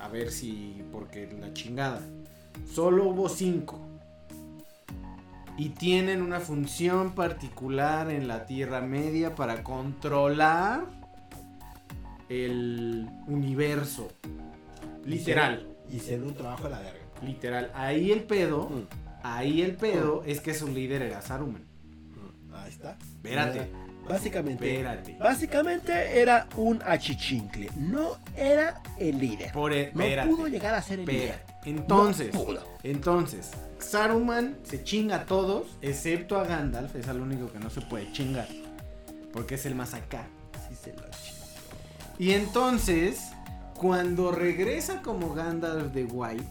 A ver si. Porque la chingada. Solo hubo cinco. Y tienen una función particular en la Tierra Media para controlar el universo. Literal. Hicieron un trabajo de la verga. Literal. Ahí el pedo, Mm, ahí el pedo es que su líder era Saruman. Ahí está. Espérate. Era- Básicamente, Espérate. básicamente era un achichincle. No era el líder. Por e- No espérate, pudo llegar a ser el líder. Entonces, No pudo. entonces, Saruman se chinga a todos, excepto a Gandalf, es el único que no se puede chingar. Porque es el más acá. Sí se lo. Y entonces, cuando regresa como Gandalf de White,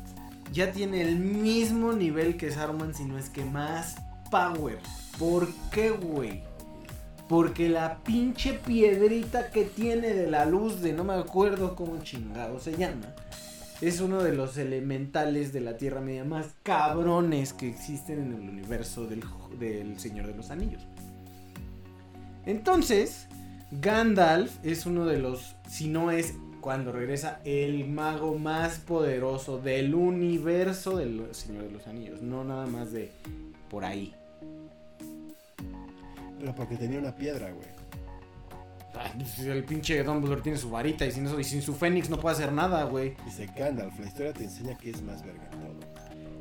ya tiene el mismo nivel que Saruman, si no es que más power. ¿Por qué, güey? Porque la pinche piedrita que tiene de la luz de no me acuerdo cómo chingado se llama. Es uno de los elementales de la Tierra Media más cabrones que existen en el universo del, del Señor de los Anillos. Entonces, Gandalf es uno de los, si no es cuando regresa, el mago más poderoso del universo del Señor de los Anillos. No nada más de por ahí. Pero porque tenía una piedra, güey. Ay, pues, El pinche Dumbledore tiene su varita y sin eso y sin su Fénix no puede hacer nada, güey. Dice Gandalf, la historia te enseña que es más verga todo.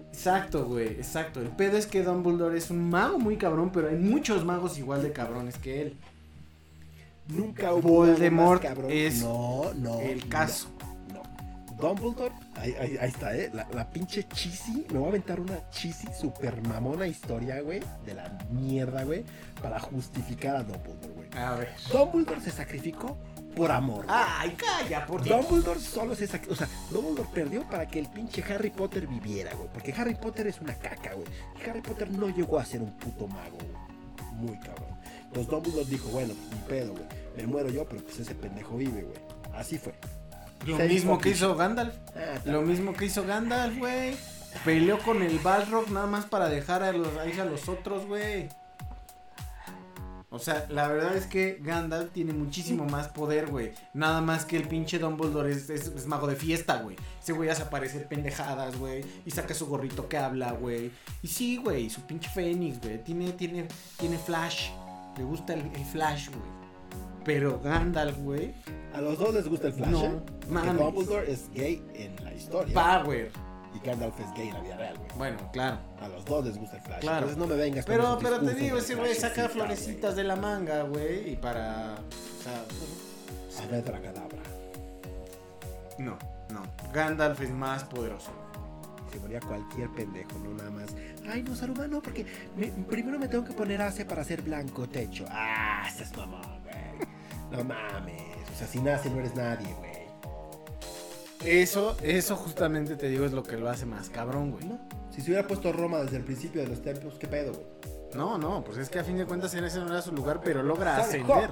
Exacto, güey, exacto. El pedo es que Dumbledore es un mago muy cabrón, pero hay muchos magos igual de cabrones que él. Nunca hubo Voldemort más cabrón. es no, no, el caso. No. Dumbledore, ahí, ahí- ahí está, ¿eh? La, la pinche cheesy, me voy a aventar una cheesy super mamona historia, güey, de la mierda, güey, para justificar a Dumbledore, güey. A ver. Dumbledore se sacrificó por amor. güey. Ay, calla, por Dios. Dumbledore solo se sacrificó, o sea, Dumbledore perdió para que el pinche Harry Potter viviera, güey, porque Harry Potter es una caca, güey. Y Harry Potter no llegó a ser un puto mago, güey. Muy cabrón. Entonces Dumbledore dijo, bueno, pues ni pedo, güey. Me muero yo, pero pues ese pendejo vive, güey. Así fue. Lo mismo que hizo Gandalf. Ah, Lo mismo que hizo Gandalf, güey. Peleó con el Balrog nada más para dejar a los, ahí a los otros, güey. O sea, la verdad es que Gandalf tiene muchísimo más poder, güey. Nada más que el pinche Dumbledore es, es, es mago de fiesta, güey. Ese güey hace aparecer pendejadas, güey. Y saca su gorrito que habla, güey. Y sí, güey, su pinche Fénix, güey. Tiene, tiene, tiene flash. Le gusta el, el flash, güey. Pero Gandalf, güey. A los dos les gusta el flash. No, ¿eh? Mames. Dumbledore es gay en la historia. Power. y Gandalf es gay en la vida real, güey. Bueno, claro. A los dos les gusta el flash. Claro. Entonces no me vengas Pero, pero te digo, ese güey saca florecitas de la manga, güey, y para... O sea, güey. Abracadabra. no, no. Gandalf es más poderoso. Se moría cualquier pendejo, no nada más. Ay, no, Saruman, no, porque me- primero me tengo que poner ace para hacer blanco techo. Ah, estás mamón, güey. No mames. O sea, si nace no eres nadie, güey. Eso, eso justamente te digo es lo que lo hace más cabrón, güey. No. Si se hubiera puesto Roma desde el principio de los templos, ¿qué pedo, güey? No, no, pues es que a fin de cuentas ese no era su lugar, pero logra ascender.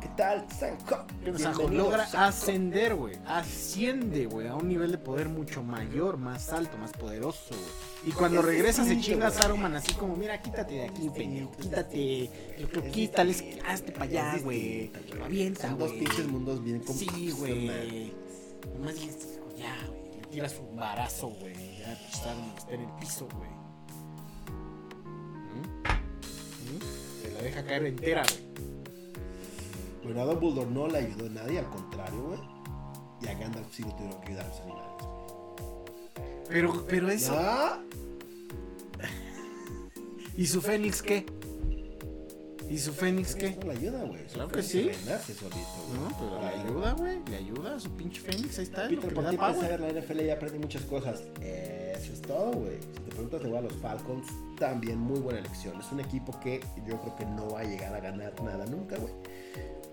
¿Qué tal, Sanjo? O sea, Bienvenido, logra Sanjo. ascender, güey. Asciende, güey, a un nivel de poder mucho mayor, más alto, más poderoso, güey. Y cuando Es regresa se chinga a. Saruman así como, mira, quítate de aquí, pendejo. Quítate. Lo que quítale, hazte para allá, güey. Avienta, Son dos pinches mundos bien Sí, complicados, güey. Nomás dices, ya, güey. Le tiras un barazo, güey. Ya está, está en el piso, güey. ¿Mm? ¿Mm? Se la deja caer entera, güey. Bueno, a Dumbledore no le ayudó nadie, al contrario, güey. Y a Gandalf sí lo tuvieron que ayudar a los animales. Pero, pero eso. ¿Y su Fénix qué? ¿Y su Fénix qué? No le ayuda, güey. Claro que sí. renace solito, güey. No, pero le Ay, ayuda, güey. Le ayuda a su pinche Fénix. Ahí está. Peter, que por le ti saber la NFL y aprendí muchas cosas. Eso es todo, güey. Si te preguntas de a los Falcons, también muy buena elección. Es un equipo que yo creo que no va a llegar a ganar nada nunca, güey.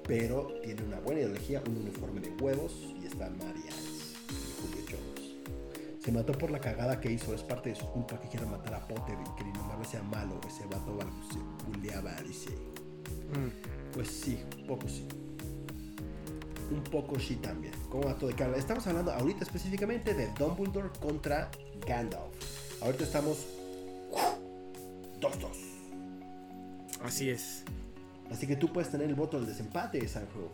Pero tiene una buena ideología, un uniforme de huevos y está Marians y Julio Jones. Se mató por la cagada que hizo, es parte de su culpa que quiera matar a Potter y que nomás sea malo, ese vato se buleaba, dice. Mm. Pues sí, un poco sí. Un poco sí también. ¿Cómo va todo de cara? Estamos hablando ahorita específicamente de Dumbledore contra Gandalf. Ahorita estamos 2-2. Así es. Así que tú puedes tener el voto del desempate, Sanjo.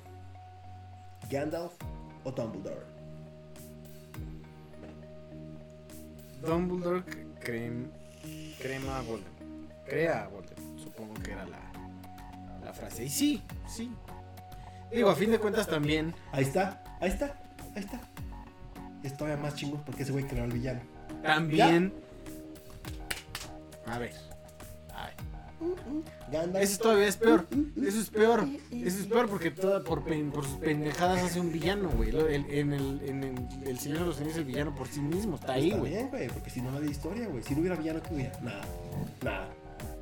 Gandalf o Dumbledore. Dumbledore crem, crema a Voldemort. Crea Voldemort. Supongo que era la, la frase. Y sí, sí. Digo, a fin de cuentas también. Ahí está, ahí está, ahí está. Es todavía más chingón porque ese güey creó al villano. También. A ver. Gandalf. Eso todavía es peor. Eso es peor. Eso es peor porque toda, por, pen- por sus pendejadas hace un villano, güey. El- En el, en el, el Señor de los Anillos, el villano por sí mismo está ahí, Está güey. bien, güey, porque si no, no había historia, güey. Si no hubiera villano, ¿qué hubiera? Nada, nada.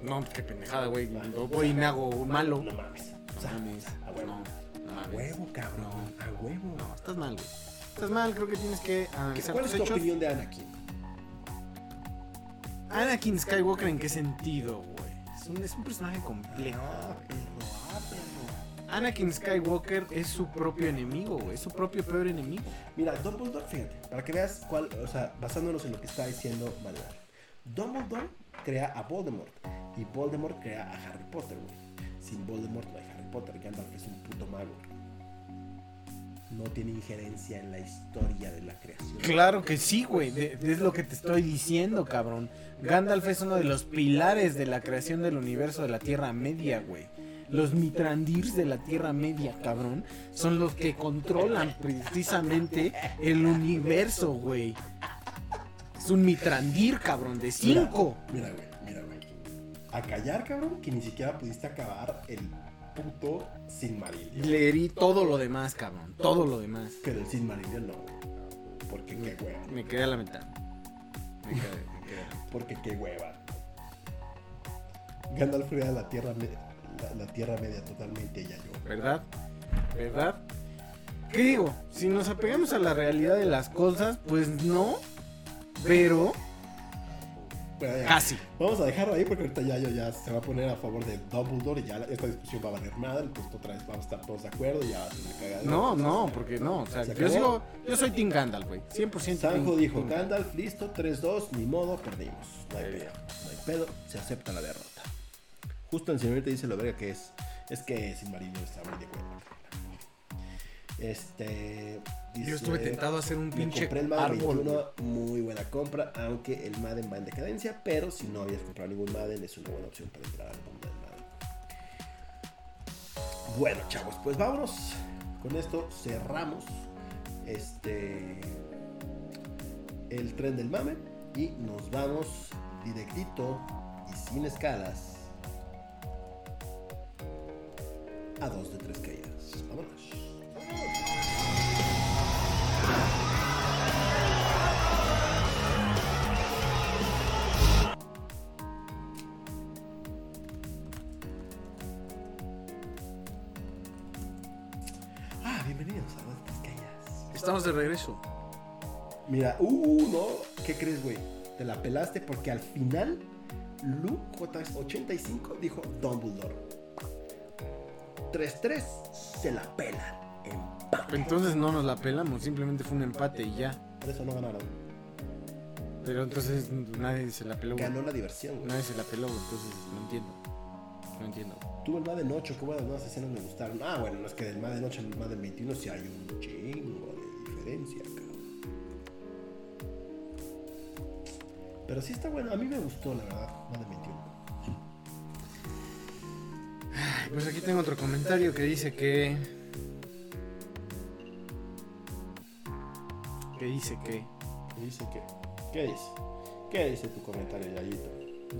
No, qué pendejada, güey. Voy y me hago malo. No mames. O sea, mames. a huevo. No, no a huevo, cabrón. No. A huevo. No, estás mal, güey. Estás mal, creo que tienes que analizar ¿Cuál es tu hechos. opinión de Anakin? Anakin Skywalker, ¿en qué sentido, güey? Un, es un personaje complejo. Anakin Skywalker es su propio enemigo, güey. Es su propio peor enemigo. Mira, Dumbledore, fíjate, para que veas cuál, o sea, basándonos en lo que está diciendo Manuel. Dumbledore crea a Voldemort y Voldemort crea a Harry Potter, güey. Sin Voldemort no hay Harry Potter, Gandalf es un puto mago. No tiene injerencia en la historia de la creación. Claro que sí, güey. Es lo que te estoy diciendo, cabrón. Gandalf es uno de los pilares de la creación del universo de la Tierra Media, güey. Los Mitrandirs de la Tierra Media, cabrón, son los que controlan precisamente el universo, güey. Es un Mitrandir, cabrón, de cinco. Mira, güey, mira, güey. A callar, cabrón, que ni siquiera pudiste acabar el puto Silmarillion. Leerí todo lo demás, cabrón. Todo lo demás. Pero el Silmarillion no, güey. Porque qué hueva. Me quedé a la mitad. Me quedé, me quedé. Porque qué hueva. Gandalf crea la tierra, la, la tierra media totalmente ya yo. ¿Verdad? ¿Verdad? ¿Qué digo? Si nos apegamos a la realidad de las cosas, pues no. Pero Bueno, ya. casi. Vamos a dejarlo ahí porque ahorita ya yo ya se va a poner a favor de Dumbledore y ya esta discusión va a valer nada. Entonces otra vez vamos a estar todos de acuerdo y ya va a cagada. No, no, porque no. O sea, ¿Se yo sigo. Yo soy Team Gandalf, güey. 100% Sanjo Team- dijo, Team Gandalf, listo, 3-2, ni modo, perdimos. No hay pedo, no hay pedo, se acepta la derrota. Justo el señor te dice lo verga que es. Es que Silmarillion está muy de acuerdo. Este. Yo estuve tentado a hacer un pinche compré el Madden árbol. 21, muy buena compra, aunque el Madden va en decadencia, pero si no habías comprado ningún Madden es una buena opción para entrar al mundo del Madden. Bueno, chavos, pues vámonos. Con esto cerramos este el tren del mame y nos vamos directito y sin escalas a dos de tres caídas. Vámonos. Estamos de regreso. Mira, uh, no, ¿qué crees, güey? Te la pelaste porque al final Lu J85 dijo Dumbledore. 3-3 se la pelan. Empate. Entonces no nos la pelamos, simplemente fue un empate y ya. Por eso no ganaron. Pero entonces nadie se la peló. güey. Ganó la diversión, güey. Nadie se la peló, güey, entonces no entiendo. No entiendo. Tuvo el Madden 8, qué buenas nuevas escenas me gustaron. Ah, bueno, no es que del Madden 8 al Madden 21 sí hay un chingo cabrón. Pero sí está bueno, a mí me gustó, la verdad, Madden 21. Ay, Pues aquí tengo otro comentario que dice que. Que dice que. ¿Qué dice qué? ¿Qué dice? ¿Qué dice tu comentario, Yayito?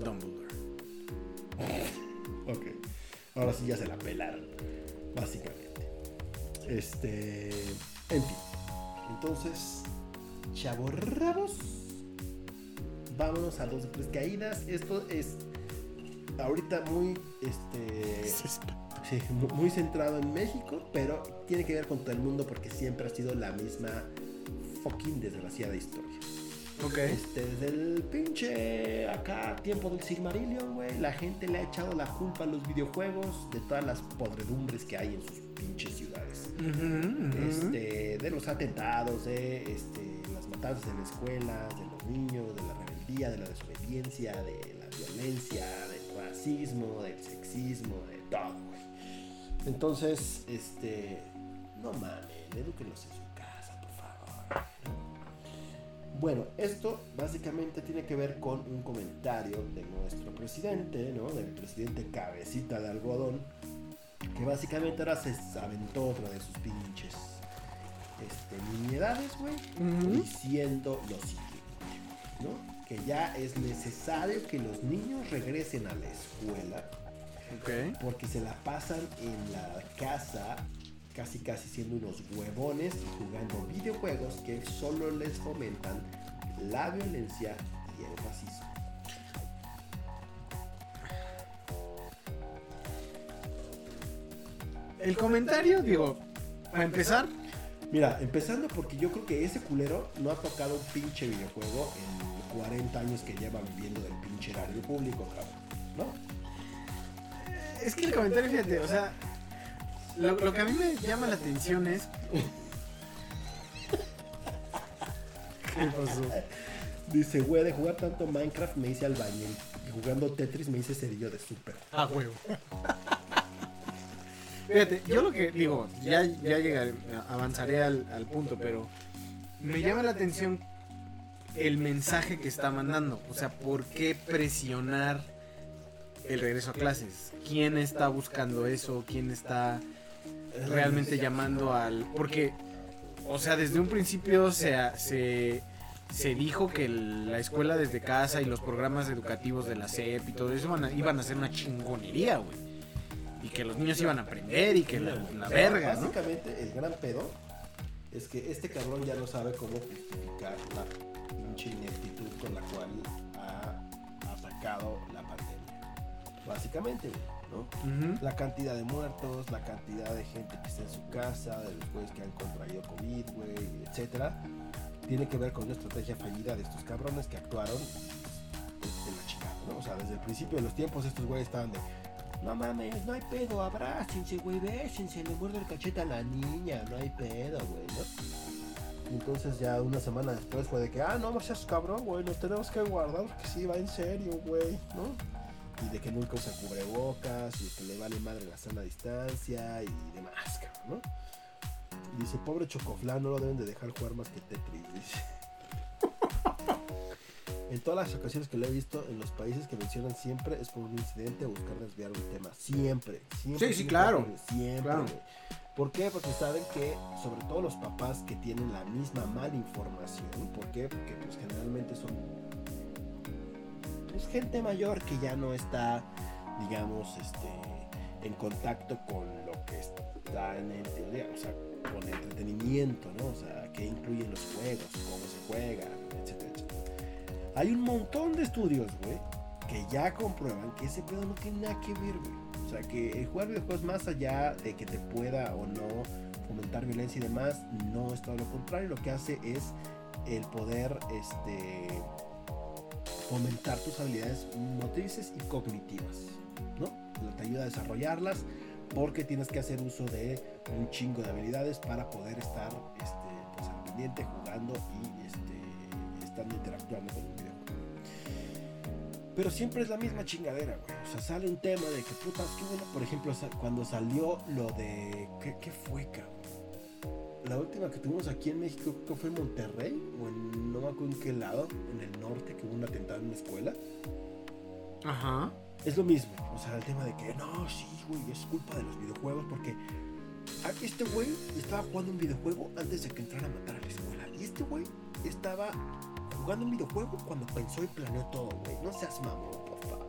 Dumbledore. Ok. Ahora sí ya se la pelaron. Básicamente. Este. En fin. Entonces. Chavorrabos. Vámonos a dos de tres caídas. Esto es. Ahorita muy. Este. Sí, muy centrado en México, pero tiene que ver con todo el mundo porque siempre ha sido la misma fucking desgraciada historia. Ok. Este, desde el pinche acá tiempo del Silmarillion, güey, la gente le ha echado la culpa a los videojuegos de todas las podredumbres que hay en sus pinches ciudades. Este, de los atentados, de este, las matanzas en la escuela, de los niños, de la rebeldía, de la desobediencia, de la violencia, del racismo, del sexismo, de todo, güey. Entonces, este, no mames, edúquenlos en su casa, por favor. Bueno, esto básicamente tiene que ver con un comentario de nuestro presidente, ¿no? Del presidente cabecita de algodón, Que básicamente ahora se aventó otra de sus pinches este, nimiedades, güey. Diciendo lo siguiente, ¿no? Que ya es necesario que los niños regresen a la escuela Ok. porque se la pasan en la casa casi casi siendo unos huevones jugando videojuegos que solo les fomentan la violencia y el racismo. El comentario, digo, para empezar, Mira, empezando porque yo creo que ese culero no ha tocado un pinche videojuego en 40 años que lleva viviendo del pinche horario público, cabrón. ¿No? es que el comentario, fíjate, o sea, lo, lo que a mí me llama la atención es. ¿Qué pasó? Dice, güey, de jugar tanto Minecraft me hice albañil. Y jugando Tetris me hice cerillo de súper. Ah, huevo. Fíjate, yo lo que digo, ya, ya llegaré, avanzaré al, al punto, pero me llama la atención el mensaje que está mandando. O sea, ¿por qué presionar el regreso a clases? ¿Quién está buscando eso? ¿Quién está realmente llamando al...? Porque, o sea, desde un principio se, se, se dijo que el- la escuela desde casa y los programas educativos de la SEP y todo eso iban a, iban a ser una chingonería, güey. Y que los niños iban a aprender y que la, la verga, ¿no? Básicamente, el gran pedo es que este cabrón ya no sabe cómo justificar la pinche ineptitud con la cual ha atacado la pandemia. Básicamente, güey, La cantidad de muertos, la cantidad de gente que está en su casa, de los güeyes que han contraído COVID, güey, etcétera, tiene que ver con una estrategia fallida de estos cabrones que actuaron pues, de la chingada, ¿no? O sea, desde el principio de los tiempos estos güeyes estaban de no mames, no hay pedo, abrácense, güey, bésense, le muerde el cachete a la niña, no hay pedo, güey, ¿no? Y entonces ya una semana después fue de que, ah, no, no seas cabrón, güey, nos tenemos que guardar porque sí, va en serio, güey, ¿no? Y de que nunca usa cubrebocas, y de que le vale madre la sana distancia y demás, ¿no? Y dice, pobre Chocoflán, no lo deben de dejar jugar más que Tetris, dice. En todas las ocasiones que lo he visto en los países que mencionan siempre es por un incidente o buscar desviar un tema. Siempre, siempre. Sí, sí, claro. Siempre. Claro. ¿Por qué? Porque saben que, sobre todo los papás que tienen la misma mala información, ¿por qué? Porque pues generalmente son pues, gente mayor que ya no está, digamos, este, en contacto con lo que está en el o sea, con el entretenimiento, ¿no? O sea, qué incluyen los juegos, cómo se juegan, etcétera, etcétera. Hay un montón de estudios, güey, que ya comprueban que ese pedo no tiene nada que ver, güey. O sea, que el jugar videojuegos más allá de que te pueda o no fomentar violencia y demás, no es todo lo contrario. Lo que hace es el poder, este, fomentar tus habilidades motrices y cognitivas, ¿no? Te ayuda a desarrollarlas porque tienes que hacer uso de un chingo de habilidades para poder estar, este, pues, al pendiente, jugando y, este, estando interactuando con un videojuego. Pero siempre es la misma chingadera, güey. O sea, sale un tema de que putas, qué bueno. Por ejemplo, cuando salió lo de. ¿Qué, qué fue, cabrón? La última que tuvimos aquí en México, creo que fue en Monterrey, o en no me acuerdo en qué lado, en el norte, que hubo un atentado en una escuela. Ajá. Es lo mismo. O sea, el tema de que no, sí, güey, es culpa de los videojuegos, porque a- este güey estaba jugando un videojuego antes de que entrara a matar a la escuela. Y este güey estaba jugando un videojuego cuando pensó y planeó todo, güey. No seas mamón, por favor.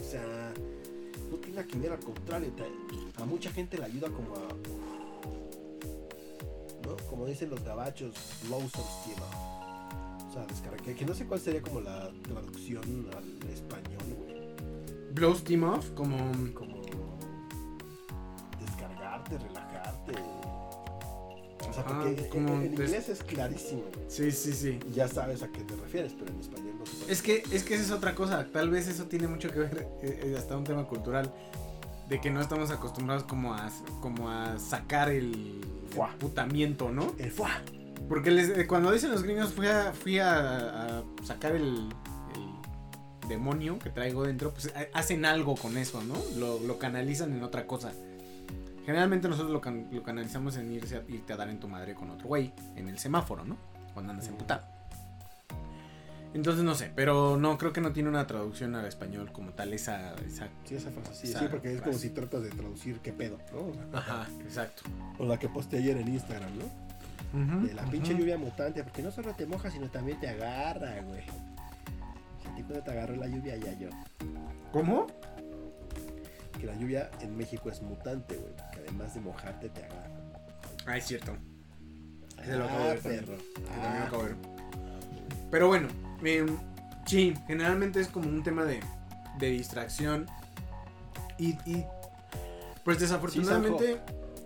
O sea, no tiene que ver, al contrario. a mucha gente le ayuda como a. ¿No? Como dicen los gabachos, steam out. O sea, descargar. Que, no sé cuál sería como la traducción al español, güey. Blow Steam Off, como. Como descargarte, relajarte. O sea, porque en- como en, inglés es clarísimo. Sí, sí, sí. Ya sabes a qué te refieres, pero en español no sé. Es que, es que esa es otra cosa. Tal vez eso tiene mucho que ver, eh, eh, hasta un tema cultural, de que no estamos acostumbrados como a, como a sacar el Fuá. putamiento, ¿no? El fuá. Porque les- eh, cuando dicen los gringos fui a, fui a, a sacar el, el demonio que traigo dentro, pues eh, hacen algo con eso, ¿no? Lo, lo canalizan en otra cosa. Generalmente nosotros lo, can- lo canalizamos en irse a, irte a dar en tu madre con otro güey, en el semáforo, ¿no? Cuando andas emputado. Entonces no sé, pero no, creo que no tiene una traducción al español como tal esa... esa... Sí, esa frase, sí, Esa sí, porque es como si tratas de traducir qué pedo, ¿no? Ajá, exacto. O la que posté ayer en Instagram, ¿no? De la pinche lluvia mutante, porque no solo te moja, sino también te agarra, güey. Si a ti cuando te agarró la lluvia, ya yo. ¿Cómo? Que la lluvia en México es mutante, güey. Que además de mojarte, te agarra. Ah, es cierto. Ese lo acabo de Ah, ver perro. También lo Ah, acabo de ver. Pero bueno, em, sí, generalmente es como un tema de, de distracción. Y, y, pues desafortunadamente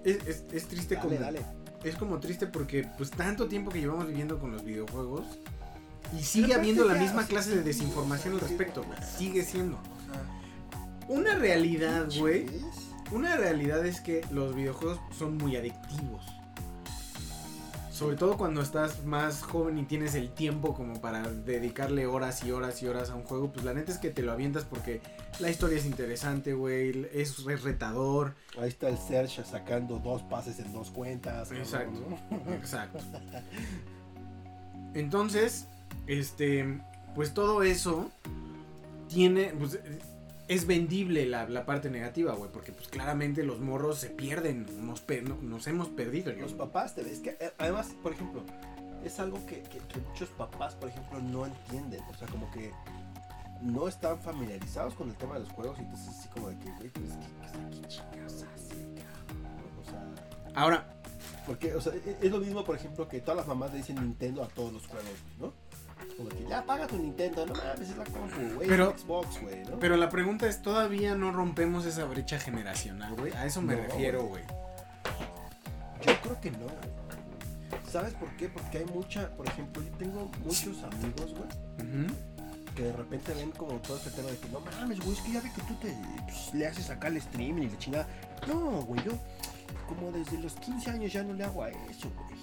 es, es- es triste dale, como... dale. Es como triste porque pues tanto tiempo que llevamos viviendo con los videojuegos y sigue habiendo la misma clase de desinformación al respecto, güey. Sigue siendo. Una realidad, güey. Una realidad es que los videojuegos son muy adictivos. Sobre todo cuando estás más joven y tienes el tiempo como para dedicarle horas y horas y horas a un juego, pues la neta es que te lo avientas porque la historia es interesante, güey, es re- retador. Ahí está el Serge sacando dos pases en dos cuentas. Exacto. ¿no? Exacto. Entonces, este, pues todo eso tiene, pues, es vendible la, la parte negativa, güey, porque pues claramente los morros se pierden, nos, per- no- nos hemos perdido. Los papás, te ves que eh, además, por ejemplo, es algo que, que- que muchos papás, por ejemplo, no entienden. O sea, como que no están familiarizados con el tema de los juegos y entonces así como de que, güey, pues ¿qué, qué, chingados hace? O sea, Ahora, porque, o sea, e- es lo mismo, por ejemplo, que todas las mamás le dicen Nintendo a todos los juegos, ¿no? Como que ya paga tu Nintendo, no mames, es la compu, güey, Pero- Xbox, güey, ¿no? pero la pregunta es, ¿todavía no rompemos esa brecha generacional, güey? A eso me No, refiero, güey. Yo creo que no, güey. ¿Sabes por qué? Porque hay mucha, por ejemplo, yo tengo muchos amigos, güey, que de repente ven como todo este tema de que no mames, güey, es que ya ve que tú te pues, le haces acá el streaming y la chingada. No, güey, yo como desde los 15 años ya no le hago a eso, güey.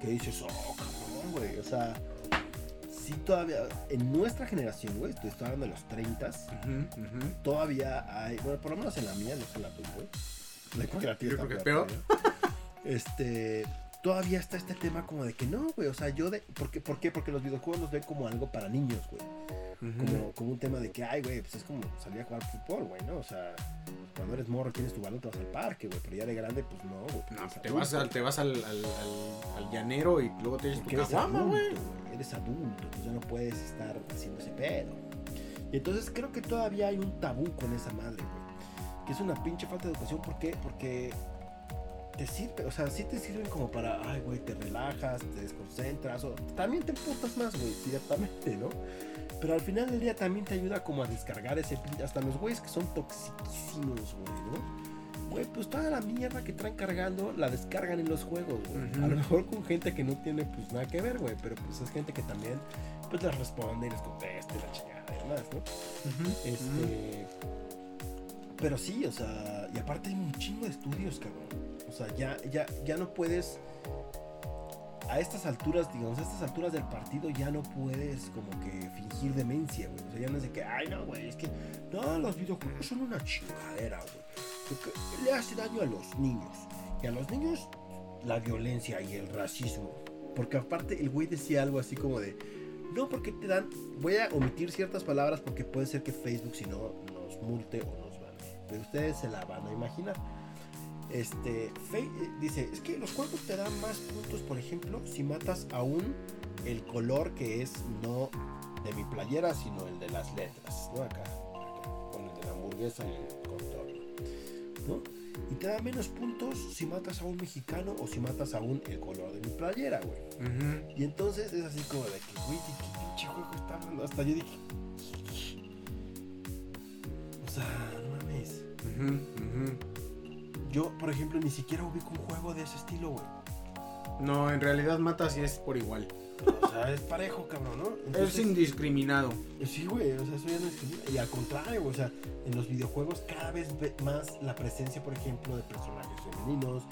Que dices, oh, cabrón, güey, o sea, sí todavía, en nuestra generación, güey, estoy hablando de los 30 Ujú, ujú. todavía hay, bueno, por lo menos en la mía, no sé la tuya, güey. La Yo creo que peor. Este, todavía está este tema como de que no, güey, o sea, yo de, ¿por qué? ¿por qué? Porque los videojuegos los ven como algo para niños, güey. Como, como un tema de que, ay, güey, pues es como salir a jugar fútbol, güey, ¿no? O sea, cuando eres morro tienes tu balón, te vas al parque, güey, pero ya de grande, pues no, güey. No, te adulto, vas, al, te vas al, al, al- al llanero y luego te tu caguama, güey, eres adulto, pues ya no puedes estar haciendo ese pedo. Y entonces creo que todavía hay un tabú con esa madre, güey. Que es una pinche falta de educación, ¿por qué? Porque te sirve, o sea, sí te sirven como para, ay, güey, te relajas, te desconcentras, o también te emputas más, güey, ciertamente, ¿no? Pero al final del día también te ayuda como a descargar ese pinche, hasta los güeyes que son toxiquísimos, güey, ¿no? Güey, pues toda la mierda que traen cargando la descargan en los juegos, güey. A lo mejor con gente que no tiene pues nada que ver, güey, pero pues es gente que también pues les responde y les contesta y la chingada y demás, ¿no? Este. Pero sí, o sea, y aparte hay un chingo de estudios, cabrón. O sea, ya, ya, ya no puedes. A estas alturas, digamos, a estas alturas del partido ya no puedes como que fingir demencia, güey. O sea, ya no es de que, ay, no, güey, es que, no, los videojuegos son una chingadera, güey. Porque le hace daño a los niños. Y a los niños, la violencia y el racismo. Porque aparte, el güey decía algo así como de, no, porque te dan. Voy a omitir ciertas palabras porque puede ser que Facebook, si no, nos multe o nos van. Pero ustedes se la van a imaginar. Este, dice, es que los juegos te dan más puntos, por ejemplo, si matas aún el color que es no de mi playera, sino el de las letras, ¿no? Acá, acá, con el de la hamburguesa y el contorno, ¿no? Y te da menos puntos si matas a un mexicano o si matas aún el color de mi playera, güey. Y entonces es así como de que, güey, ¿de qué pinche juego está hablando? Hasta yo dije. O sea, no mames. Ujú, ujú. Yo, por ejemplo, ni siquiera ubico un juego de ese estilo, güey. No, en realidad matas y es por igual. O sea, es parejo, cabrón, ¿no? Es indiscriminado. Sí, güey, o sea, eso ya no es Y al contrario, o sea, en los videojuegos cada vez ve más la presencia, por ejemplo, de personajes femeninos,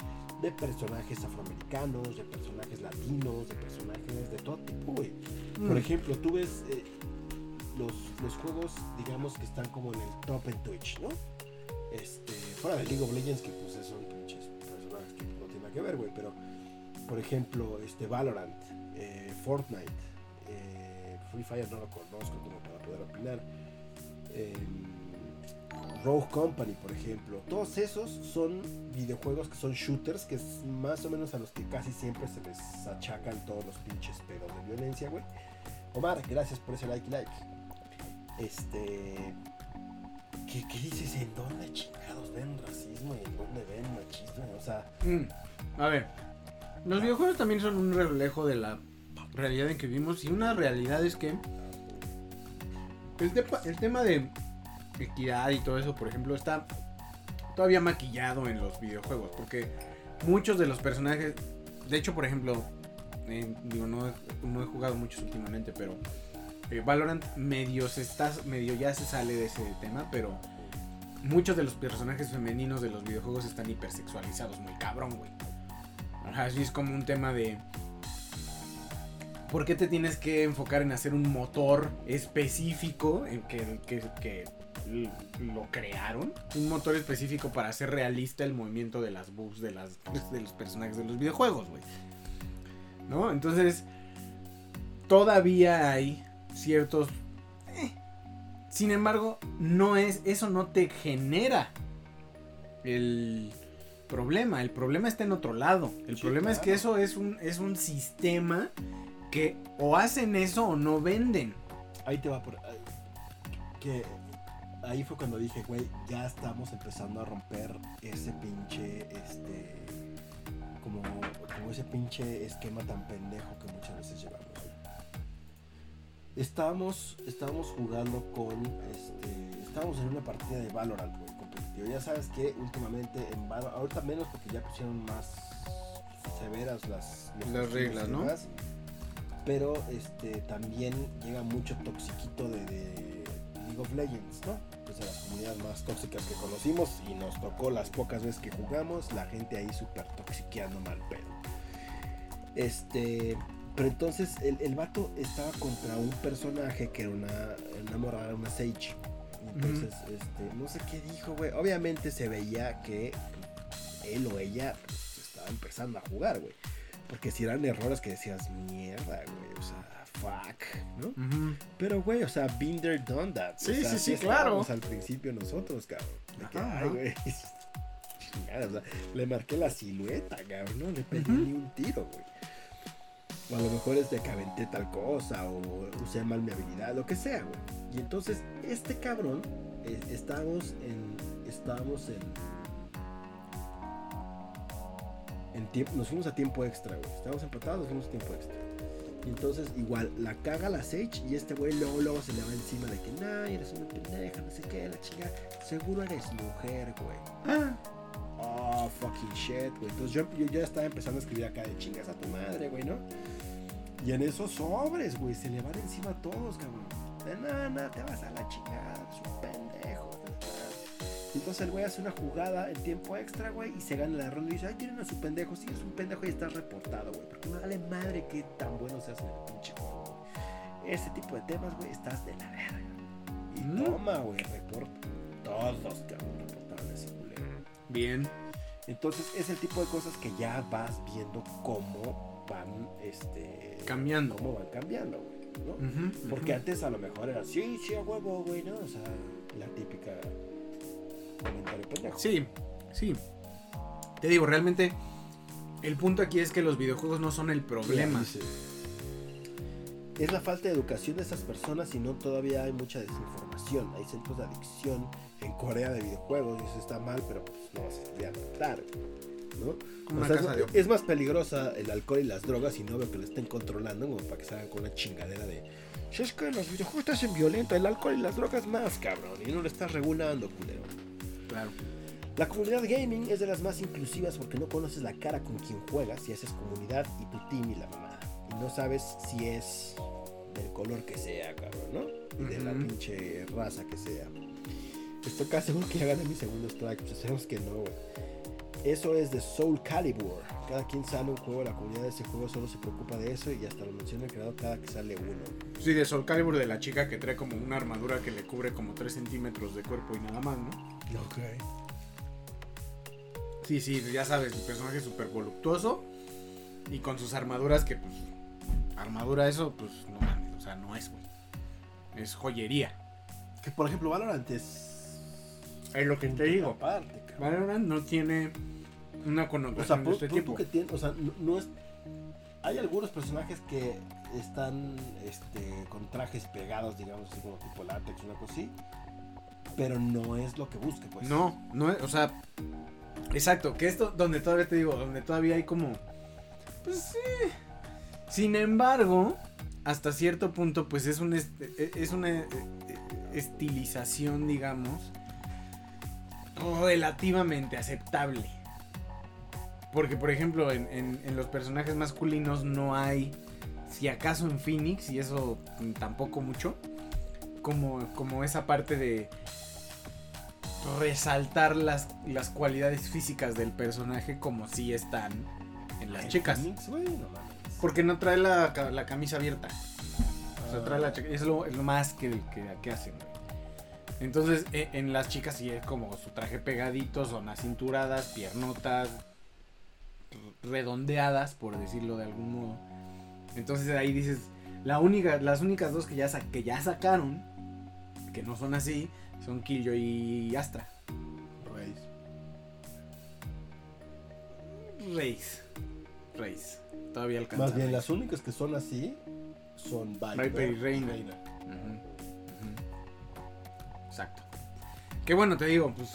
de personajes afroamericanos, de personajes latinos, de personajes de todo tipo, güey. Por Mm. ejemplo, tú ves eh, los, los juegos, digamos, que están como en el top en Twitch, ¿no? Este, fuera de League of Legends, que pues que ver, güey, pero, por ejemplo, este Valorant, eh, Fortnite, eh, Free Fire no lo conozco como para poder opinar. Em, Rogue Company, por ejemplo. Todos esos son videojuegos que son shooters, que es más o menos a los que casi siempre se les achacan todos los pinches pedos de violencia, güey. Omar, gracias por ese like y like. Este. ¿Qué, dices? ¿En dónde chingados ven racismo y en dónde ven machismo? O sea, Mm, A ver, los videojuegos también son un reflejo de la realidad en que vivimos y una realidad es que el, tema de equidad y todo eso, por ejemplo, está todavía maquillado en los videojuegos porque muchos de los personajes, de hecho, por ejemplo, digo, no he jugado muchos últimamente, pero eh, Valorant medio, se está, medio ya se sale de ese tema, pero muchos de los personajes femeninos de los videojuegos están hipersexualizados, muy cabrón, güey. Así es como un tema de... ¿Por qué te tienes que enfocar en hacer un motor específico en que, que- que lo crearon? Un motor específico para hacer realista el movimiento de las boobs de, las, de los personajes de los videojuegos, güey. ¿No? Entonces, todavía hay ciertos... eh. Sin embargo, no es, eso no te genera el problema. El problema está en otro lado. El Sí, problema es que eso es un, es un sistema que o hacen eso o no venden. ahí te va por. ahí- Que ahí fue cuando dije, güey, ya estamos empezando a romper ese pinche. Este. Como, como ese pinche esquema tan pendejo que muchas veces llevamos. Estábamos, estábamos jugando con. Este, estábamos en una partida de Valorant, güey, competitivo. Ya sabes que últimamente en Valorant. Ahorita menos porque ya pusieron más severas las, Las reglas, ¿no? demás. Pero este también llega mucho toxiquito de, de League of Legends, ¿no? Es de las comunidades más tóxicas que conocimos y nos tocó las pocas veces que jugamos, la gente ahí súper toxiqueando mal pedo. Este, pero entonces el, el vato estaba contra un personaje que era una enamorada, una Sage. Entonces, este, no sé qué dijo, güey. Obviamente se veía que él o ella pues, estaba empezando a jugar, güey. Porque si eran errores que decías, mierda, güey. O sea, fuck, ¿no? Pero, güey, o sea, there, done that. Sí, o sea, sí, sí, claro. al principio nosotros, cabrón. De que, Ajá, ay, güey. chingada, o sea, le marqué la silueta, cabrón. No le Ujú. ni un tiro, güey. O a lo mejor es de que aventé tal cosa, o usé mal mi habilidad, lo que sea, güey. Y entonces, este cabrón, eh, estábamos en. Estábamos en. En tiempo, nos fuimos a tiempo extra, güey. Estábamos empatados, nos fuimos a tiempo extra. Y entonces, igual, la caga la Sage y este güey luego, luego se le va encima de que, no, eres una pendeja, no sé qué, la chingada. Seguro eres mujer, güey. Ah, Oh, fucking shit, güey. Entonces yo, yo ya estaba empezando a escribir acá de chingas a tu madre, güey, ¿no? Y en esos sobres, güey, se le van encima a todos, cabrón. De nada, te vas a la chingada, es un pendejo. Y entonces el güey hace una jugada en tiempo extra, güey, y se gana la ronda y dice, ay, tienen a su pendejo, sí, es un pendejo y estás reportado, güey. Porque me vale madre que tan bueno seas en el pinche. Ese tipo de temas, güey, estás de la verga. Y Mm. toma, güey, report. Todos, cabrón, reportaron ese culero. bien. Entonces es el tipo de cosas que ya vas viendo cómo van, este... Cambiando. Cómo van cambiando, güey, ¿no? Porque antes a lo mejor era, sí, sí, a huevo, güey, ¿no? O sea, la típica comentario pendejo. Sí, sí. Te digo, realmente el punto aquí es que los videojuegos no son el problema. Es la falta de educación de esas personas y no todavía hay mucha desinformación. Hay centros de adicción en Corea de videojuegos y eso está mal, pero pues no vas a estudiar ¿no? Como O sea, es, de es más peligrosa el alcohol y las drogas y no veo que lo estén controlando como para que salgan con una chingadera de si es que los videojuegos te hacen violento, el alcohol y las drogas más, cabrón, y no lo estás regulando, culero. Claro. La comunidad gaming es de las más inclusivas porque no conoces la cara con quien juegas y haces comunidad y tu team y la mamada. Y no sabes si es del color que sea, cabrón, ¿no? Y de la pinche raza que sea. Estoy casi seguro que ya gané mi segundo strike, pues sabemos que no, güey. Eso es de Soul Calibur. Cada quien sale un juego, la comunidad de ese juego solo se preocupa de eso y hasta lo menciona el creador cada que sale uno. Sí, de Soul Calibur de la chica que trae como una armadura que le cubre como 3 centímetros de cuerpo y nada más, ¿no? Ok. Sí, sí, ya sabes, el personaje súper voluptuoso y con sus armaduras que, pues, armadura eso, pues, no mames, o sea, no es, güey. Es joyería. Que por ejemplo Valorant es... Es lo que te digo. Aparte. Valorant no tiene una O sea, connotación de este tipo. que tiene, o sea, no, no es... Hay algunos personajes que están este, con trajes pegados, digamos, así como tipo látex, una cosa así. Pero no es lo que busque, pues. No, no, es- o sea, exacto, que esto donde todavía te digo, donde todavía hay como, pues sí. Sin embargo, hasta cierto punto, pues es un est- e- es una eh, estilización, digamos, relativamente aceptable. Porque, por ejemplo, en, en- en los personajes masculinos no hay, si acaso en Phoenix, y eso tampoco mucho, como, como esa parte de resaltar las, las cualidades físicas del personaje como si están en las chicas. Phoenix, no. Porque no trae la, la camisa abierta. O sea, Ah. trae la cha- es, lo, es lo más que, que, que hacen. Entonces, e- en las chicas sí es como su traje pegadito, son acinturadas, piernotas, redondeadas, por decirlo de algún modo. Entonces ahí dices, la única, las únicas dos que ya, que ya sacaron, que no son así, son Killjoy y Astra. Reyes. Reis. Reis. Todavía alcanza. Más bien, Reis. las únicas que son así son Viper, Viper y Reina. Reina. Ujú, ujú. Exacto. Que bueno, te digo, pues.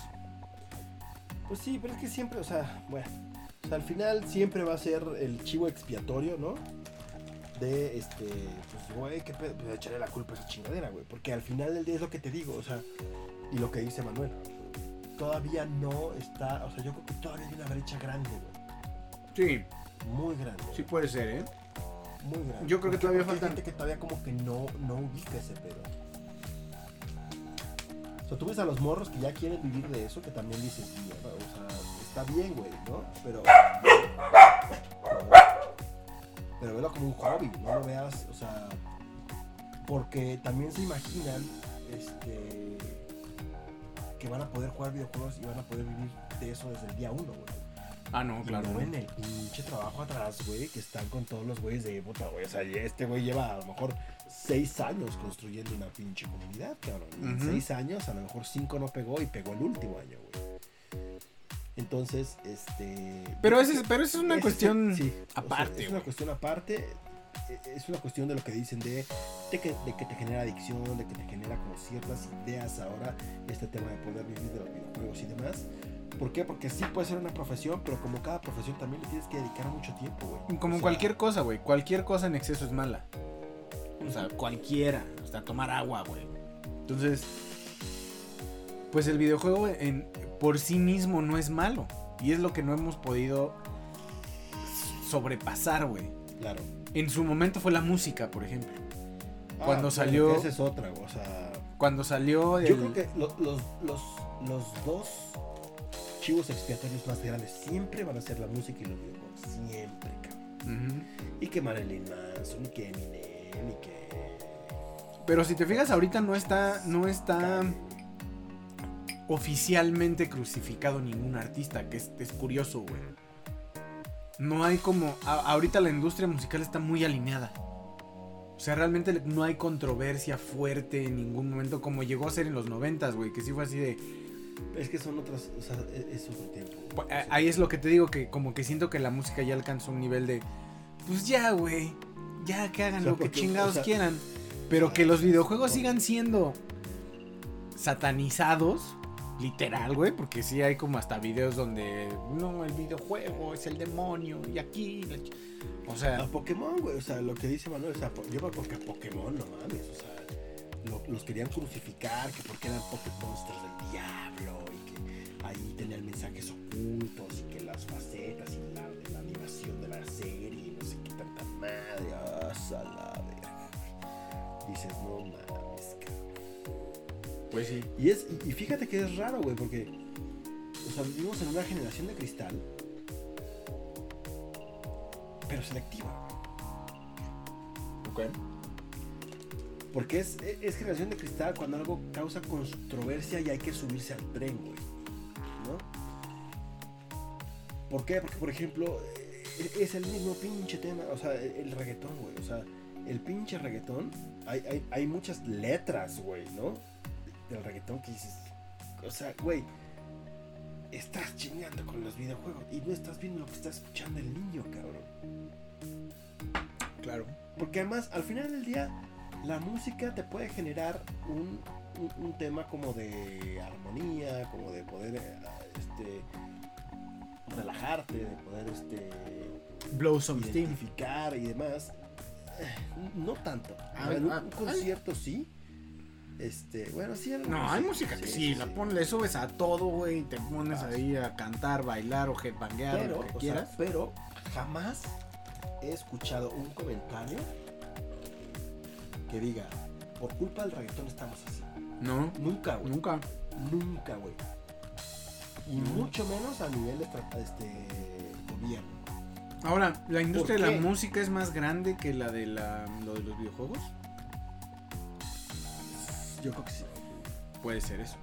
Pues sí, pero es que siempre, o sea, bueno. O sea, al final siempre va a ser el chivo expiatorio, ¿no? De este, pues, güey, qué pedo, pues echarle la culpa a esa chingadera, güey. Porque al final del día es lo que te digo, o sea, y lo que dice Manuel. Todavía no está, o sea, yo creo que todavía hay una brecha grande, güey. Sí, Muy grande. sí puede ser, ¿eh? Muy grande. Yo creo que ¿Por qué? todavía faltan- gente que todavía como que no, no ubica ese pedo. O sea, tú ves a los morros que ya quieren vivir de eso, que también dices, "Mierda", o sea, está bien, güey, ¿no? Pero. Pero velo como un hobby, no lo veas, o sea. Porque también se imaginan, este. Que van a poder jugar videojuegos y van a poder vivir de eso desde el día uno, güey. Ah, no, Y claro. ven el pinche trabajo atrás, güey, que están con todos los güeyes de puta, güey. O sea, este güey lleva a lo mejor seis años construyendo una pinche comunidad, cabrón. En Ujú. seis años, a lo mejor cinco no pegó y pegó el último año, güey. Entonces, este. Pero ese es- pero esa es una ese- cuestión sí, o sea, aparte, es una cuestión aparte. eh, Es una cuestión de lo que dicen de, de, que, de que te genera adicción, de que te genera como ciertas ideas ahora, este tema de poder vivir de los videojuegos y demás. ¿Por qué? Porque sí puede ser una profesión, pero como cada profesión también le tienes que dedicar mucho tiempo, güey. Como O sea, cualquier cosa, güey. Cualquier cosa en exceso es mala. O sea, cualquiera. Hasta tomar agua, güey. Entonces, pues el videojuego en, por sí mismo no es malo. Y es lo que no hemos podido sobrepasar, güey. Claro. En su momento fue la música, por ejemplo. Cuando Ah, salió- bueno, Esa es otra, o sea. Cuando salió el... Yo creo que lo- los, los, los dos chivos expiatorios más grandes siempre van a ser la música y los videojuegos. Siempre, cabrón. Y que Marilyn Manson, y que Eminem, y que. Pero si te fijas, ahorita no está, no está oficialmente crucificado ningún artista, que es, es curioso, güey. No hay como... a- ahorita la industria musical está muy alineada. O sea, realmente no hay controversia fuerte en ningún momento como llegó a ser en los noventas, güey, que sí fue así de... Es que son otras. O sea, e- es, otro tiempo. Pues, sea, Ahí es lo que te digo, que como que siento que la música ya alcanzó un nivel de... Pues ya, güey. Ya que hagan O sea, lo que chingados o sea, quieran. Pero que los videojuegos sigan siendo satanizados. Literal, güey. Porque sí hay como hasta videos donde... No, el videojuego es el demonio. Y aquí... la ch-". O A sea... Pokémon, güey, o sea, lo que dice Manuel, o sea, yo me porque a Pokémon, no mames, o sea, lo- los querían crucificar, que porque eran Pokémonsters del diablo, y que ahí tenían mensajes ocultos, ah, la verga. Dices, no mames, cabrón. Pues sí. Y, es, y, y fíjate que es raro, güey, porque, o sea, vivimos en una generación de cristal, pero selectiva. Ok. Porque es, es generación de cristal cuando algo causa controversia y hay que subirse al tren, güey. ¿No? ¿Por qué? Porque, por ejemplo, es el mismo pinche tema, o sea, el, el reggaetón, güey. O sea, el pinche reggaetón, hay, hay, hay muchas letras, güey, ¿no? Del reggaetón que dices, o sea, güey, estás chingando con los videojuegos y no estás viendo lo que está escuchando el niño, cabrón. Claro. Porque además, al final del día, la música te puede generar un, un- un tema como de armonía, como de poder eh, este, relajarte, de poder este, Blow some steam. identificar y demás. Eh, No tanto. Ah, en un, ah, un concierto sí. Este, bueno, sí. No, hay música que sí, la pones, le subes a todo, güey, y te pones Ah, ahí a cantar, bailar o headbanguear, Pero, lo que o sea, quieras. pero jamás he escuchado un comentario que diga, por culpa del reggaetón estamos así. No, Nunca, güey. nunca. Nunca, güey. Y No. mucho menos a nivel de este, gobierno. Ahora, ¿la industria de ¿Por la música es más grande que la de la, lo de los videojuegos? Yo creo que sí. Puede ser eso.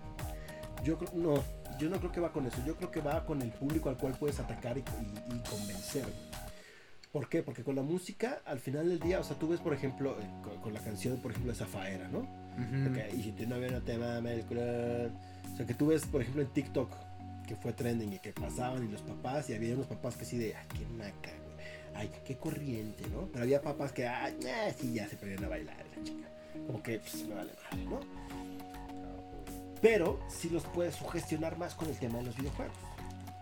Yo creo, no, yo no creo que va con eso. Yo creo que va con el público al cual puedes atacar y, y- y convencer. ¿Por qué? Porque con la música, al final del día, o sea, tú ves, por ejemplo, eh, con, con la canción, por ejemplo, de Zafaera, ¿no? Y si novio no te mama el culo. O sea, que tú ves, por ejemplo, en TikTok, que fue trending y que pasaban y los papás, y había unos papás que sí de, ay, qué güey. Ay, qué corriente, ¿no? Pero había papás que, ay, eh, sí, ya se ponían a bailar, la chica. Como que, pues, me vale madre, ¿no? Pero sí los puedes sugestionar más con el tema de los videojuegos.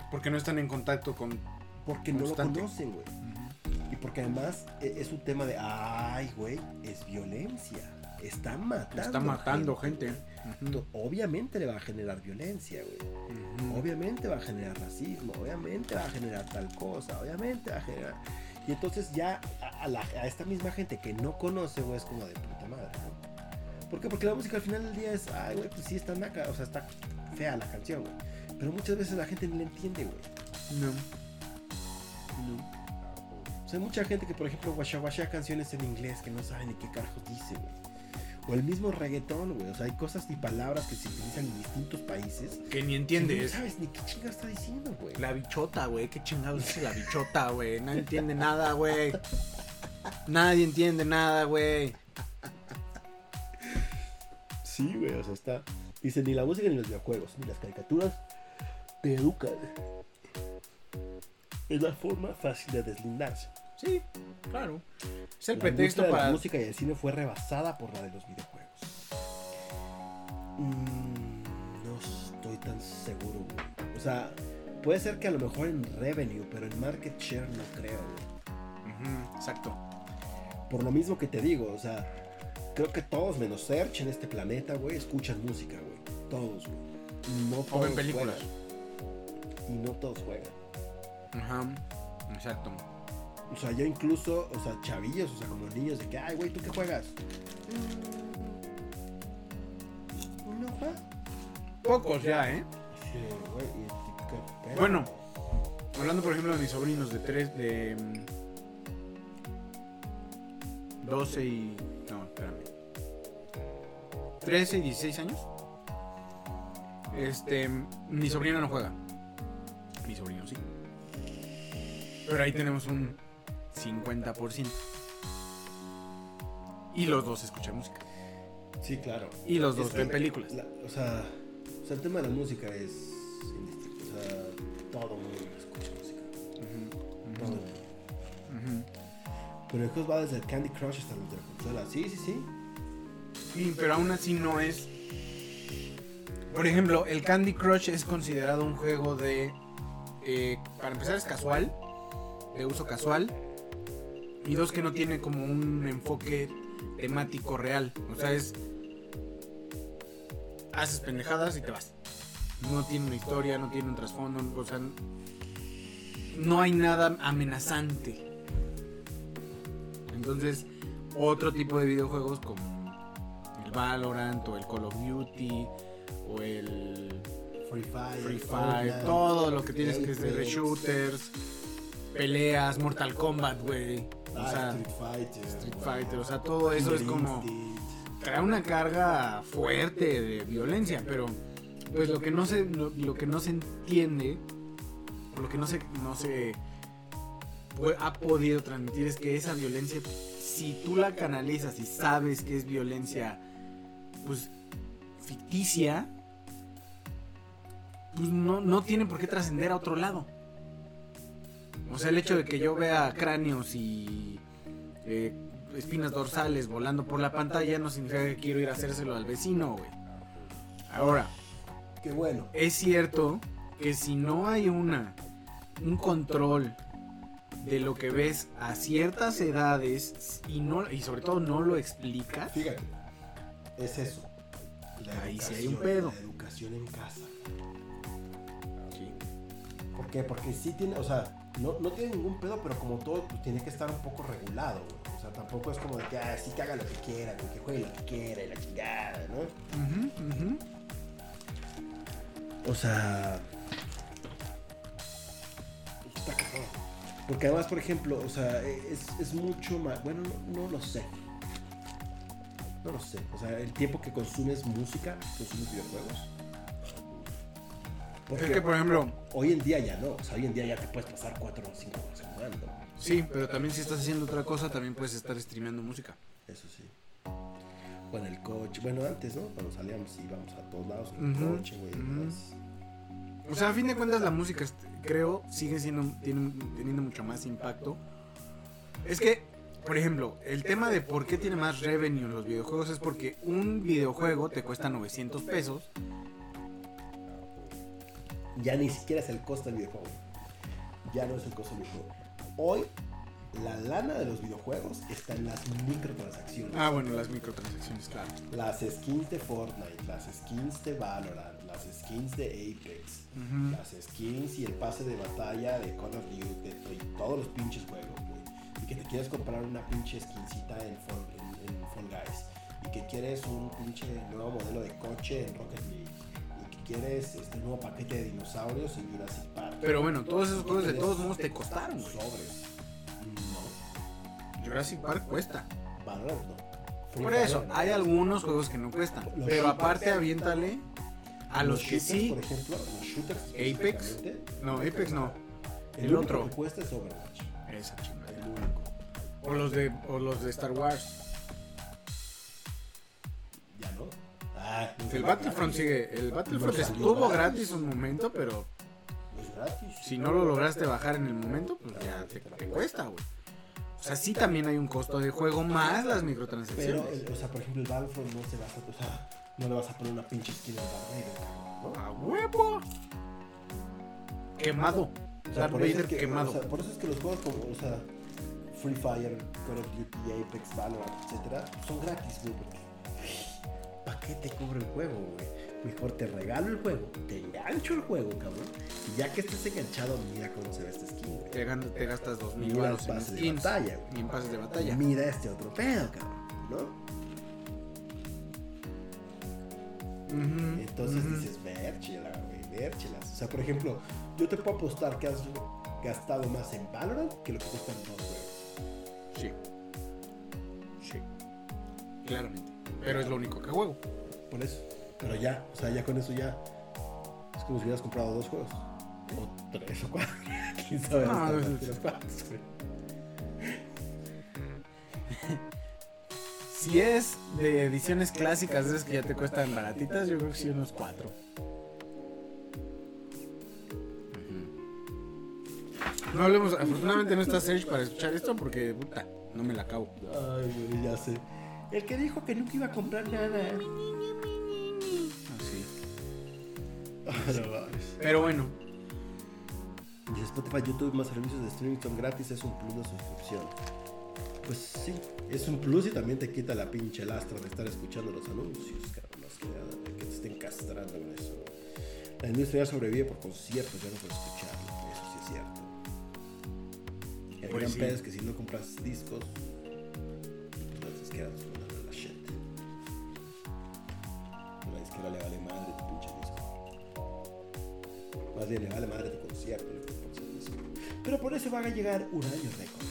Porque no están en contacto con... Porque no lo conocen, güey. Y porque además e- es un tema de, ay, güey, es violencia. Está matando. Está matando gente. Obviamente le va a generar violencia, güey. Obviamente va a generar racismo, obviamente va a generar tal cosa, obviamente va a generar... Y entonces ya a, a la- a esta misma gente que no conoce, güey, es como de puta madre, ¿no? ¿Por qué? Porque la música al final del día es, ay, güey, pues sí está naca, o sea, está fea la canción, güey. Pero muchas veces la gente ni la entiende, güey. No. O sea, hay mucha gente que, por ejemplo, guachá canciones en inglés que no saben ni qué carajos dice, güey. O el mismo reggaetón, güey. O sea, hay cosas y palabras que se utilizan en distintos países. Que ni entiendes. No sabes ni qué chinga está diciendo, güey. La bichota, güey. Qué chingados es la bichota, güey. Nadie entiende nada, güey. Nadie entiende nada, güey. Sí, güey, o sea, está. Dice, ni la música ni los videojuegos, ni las caricaturas te educan. Es la forma fácil de deslindarse. Sí, claro. Es el la pretexto para. la música y el cine fue rebasada por la de los videojuegos. Mm, no estoy tan seguro, güey. O sea, puede ser que a lo mejor en revenue, pero en market share no creo, güey. Exacto. Por lo mismo que te digo, o sea, creo que todos menos Search en este planeta, güey, escuchan música, güey. Todos, güey. No todos ven películas. juegan. Y no todos juegan. Ajá. Exacto. O sea, yo incluso, o sea, chavillos, o sea, como niños de que, ay, güey, ¿tú qué juegas? Mm, No juega. Pocos ya, ¿eh? Sí, güey, y qué pedo. Bueno. Hablando, por ejemplo, de mis sobrinos de 3, de. mm, 12 y. No, espérame. 13 y 16 años. Este. Mi sobrina no juega. Mi sobrino sí. Pero ahí tenemos un 50%. Y los dos escuchan música. Sí, claro. Y los dos ven películas. la- o, sea, o sea, el tema de la música es indistinto. O sea, todo el mundo escucha música. Ujú, Todo el ujú, mundo. ujú. Pero el juego va desde el Candy Crush hasta los de la consola. Sí, sí, sí. Sí, pero aún así no es. Por ejemplo, el Candy Crush es considerado un juego de. eh, para empezar, es casual, de uso casual. Y dos, que no tiene como un enfoque temático real. O sea, es. Haces pendejadas y te vas. No tiene una historia, no tiene un trasfondo, o sea. No hay nada amenazante. Entonces, otro tipo de videojuegos como el Valorant o el Call of Duty o el Free Fire. Free Fire, todo lo que tienes que Apex, shooters, peleas, Mortal Kombat, güey. O sea, Street Fighter. Street Fighter, o sea, todo eso es como trae una carga fuerte de violencia, pero pues lo que no se lo, lo que no se entiende, lo que no se no se ha podido transmitir es que esa violencia si tú la canalizas y sabes que es violencia, pues ficticia, pues no, no tiene por qué trascender a otro lado. O sea, el hecho de que yo vea cráneos y eh, espinas dorsales volando por la pantalla no significa que quiero ir a hacérselo al vecino, güey. Ahora, Qué bueno. es cierto que si no hay una un control de lo que ves a ciertas edades y no y sobre todo no lo explicas, Fíjate, es eso. La Ahí sí hay un pedo. La educación en casa. ¿Por qué? Porque sí tiene, o sea, no, no tiene ningún pedo, pero como todo, pues tiene que estar un poco regulado, güey. O sea, tampoco es como de que, ah, sí que haga lo que quiera, güey, que juegue lo que quiera y la chingada, ¿no? Ujú, ujú. O sea. Está cabrón. Porque además, por ejemplo, o sea, es, es mucho más. Bueno, no, no lo sé. No lo sé. O sea, el tiempo que consumes música, consumes videojuegos. Es que por ejemplo, hoy en día ya no. O sea, hoy en día ya te puedes pasar 4 o 5 horas jugando. sí, pero también si estás haciendo otra cosa también puedes estar streameando música. Eso sí. O en el coche. Bueno, antes, ¿no? Cuando salíamos y íbamos a todos lados en el coche, güey. demás. O sea, a fin de cuentas la música este, creo sigue siendo tiene- teniendo mucho más impacto. Es que, por ejemplo, el tema de por qué tiene más revenue en los videojuegos es porque un videojuego te cuesta 900 pesos. Ya ni siquiera es el costo del videojuego. Ya no es el costo del videojuego. Hoy, la lana de los videojuegos está en las microtransacciones. Ah, bueno, las microtransacciones, claro. Las skins de Fortnite, las skins de Valorant, las skins de Apex, las skins y el pase de batalla de Call of Duty, de, de todos los pinches juegos, güey. Y que te quieres comprar una pinche skincita en Fall, en, en Fall Guys. Y que quieres un pinche nuevo modelo de coche en Rocket League. Y quieres este nuevo paquete de dinosaurios en Jurassic Park. Pero bueno, todos esos juegos de todos modos te costaron, güey. Sobres. No. Jurassic Park cuesta. Valorant no. Por eso, hay algunos juegos que no cuestan. Pero aparte aviéntale a los que sí. Por ejemplo, los shooters. Apex. No, Apex no. El, El otro. que cuesta es Overwatch. Esa chingada. El único. O los de, o los de Star Wars. Ya no. Ah, El Battlefront sigue. El Battlefront estuvo gratis. un momento, pero Es gratis. si no lo lograste bajar en el momento, pues ya te, te cuesta, güey. O sea, sí también hay un costo de juego más las Pero, microtransacciones. el- o sea, por ejemplo, el Battlefront no se va a. O sea, no le vas a poner una pinche skin al Vader, ¿no? ¡A huevo! Quemado. O sea, Darth por eso, Vader es que, quemado. o sea, por eso es que los juegos como, o sea, Free Fire, Call of Duty, Apex, Valorant, etcétera, son gratis, güey, porque ¿para qué te cobro el juego, güey? Mejor te regalo el juego, te engancho el juego, cabrón. Y ya que estés enganchado, mira cómo se ve este skin, güey. Te, gastas dos mil Mira los en pases de batalla, güey. y en pases de batalla. Mira este otro pedo, cabrón, ¿no? Ujú, Entonces dices, vérchela, güey, vérchelas. O sea, por ejemplo, yo te puedo apostar que has gastado más en Valorant que lo que cuestan dos juegos. Sí. Sí. Claramente. Pero es lo único que juego. Por eso. Pero ya, o sea, ya con eso ya. Es como si hubieras comprado dos juegos. O tres o cuatro. ¿Quién sabe? No, los cuantos, güey. Si es de ediciones clásicas, esas que ya te cuestan baratitas, yo creo que sí unos cuatro. No hablemos, afortunadamente no está Serge para escuchar esto porque puta, no me la acabo. Ay, güey, ya sé. El que dijo que nunca iba a comprar nada. Así. Ah. Pero bueno, Y Spotify, YouTube, más servicios de streaming son gratis, es un plus de suscripción. Pues sí, es un plus y también te quita la pinche lastra de estar escuchando los anuncios, cabrón, más que nada, que te estén castrando con eso. La industria ya sobrevive por conciertos, ya no por escucharlo, eso sí es cierto. El Pues gran sí. pedo es que si no compras discos, pues la Le vale madre tu concierto. Pero por eso van a llegar un año récord.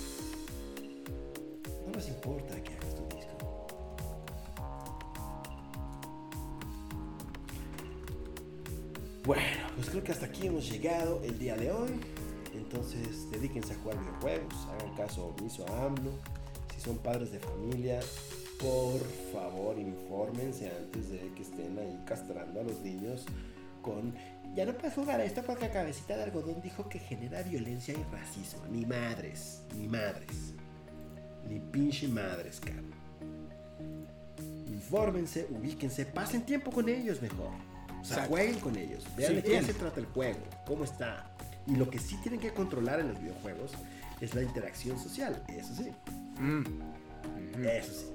No les importa que hagas tu disco. Bueno, pues creo que hasta aquí hemos llegado el día de hoy. Entonces, dedíquense a jugar videojuegos, hagan caso omiso a AMLO. Si son padres de familia, por favor infórmense antes de que estén ahí castrando a los niños con ya no puedes jugar a esto porque la cabecita de algodón dijo que genera violencia y racismo. Ni madres, ni madres. Ni pinche madres, cabrón. Infórmense, ubíquense, pasen tiempo con ellos mejor. O sea, jueguen con ellos. Vean Sí, de qué se trata el juego, cómo está. Y lo que sí tienen que controlar en los videojuegos es la interacción social. Eso sí. Mm. Eso sí.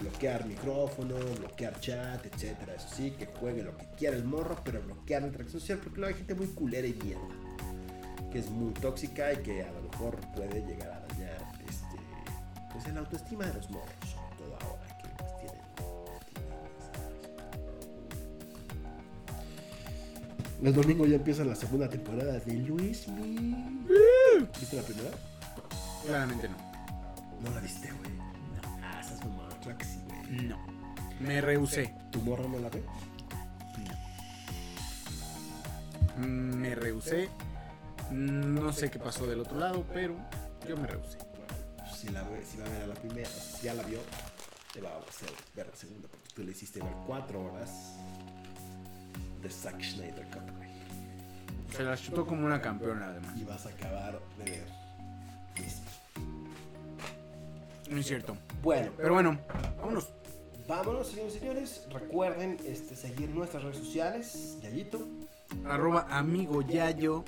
Bloquear micrófono, bloquear chat, etcétera. Eso sí, que juegue lo que quiera el morro, pero bloquear la interacción social porque luego hay gente muy culera y mierda. Que es muy tóxica y que a lo mejor puede llegar a dañar este, pues el autoestima de los morros, sobre todo ahora que pues, tienen. tienen- El domingo ya empieza la segunda temporada de Luis Mi. ¿Viste la primera? Claramente no. No la viste, güey. Me rehusé. ¿Tu morra no la ve? Mm, Me rehusé. No sé qué pasó del otro lado, pero yo me rehusé. Si, la ve, si va a ver a la primera, si ya la vio, te va a hacer ver la segunda, porque tú le hiciste ver cuatro horas de Zack Schneider güey. Se la chutó como una campeona, además. Y vas a acabar de ver. No es cierto. Bueno, Pero bueno, vámonos. Vámonos, señores y señores. Recuerden este, seguir nuestras redes sociales. Yayito. Arroba amigo Yayo,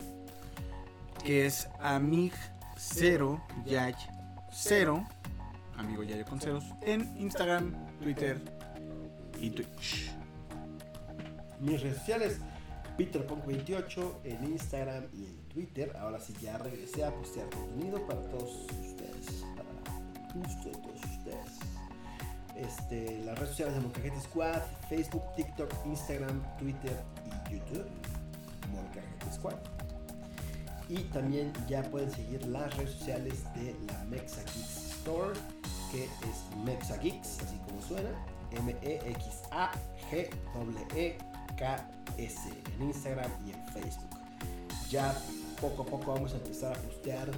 que es amig 0 yay 0, amigo Yayo con ceros, en Instagram, Twitter y Twitch. Mis redes sociales. PeterPunk28 en Instagram y en Twitter. Ahora sí ya regresé a postear contenido para todos ustedes. Para ustedes. Este, las redes sociales de Molcajete Squad, Facebook, TikTok, Instagram, Twitter y YouTube. Molcajete Squad. Y también ya pueden seguir las redes sociales de la Mexa Geeks Store, que es Mexa Geeks, así como suena. M-E-X-A-G-E-E-K-S en Instagram y en Facebook. Ya poco a poco vamos a empezar a postear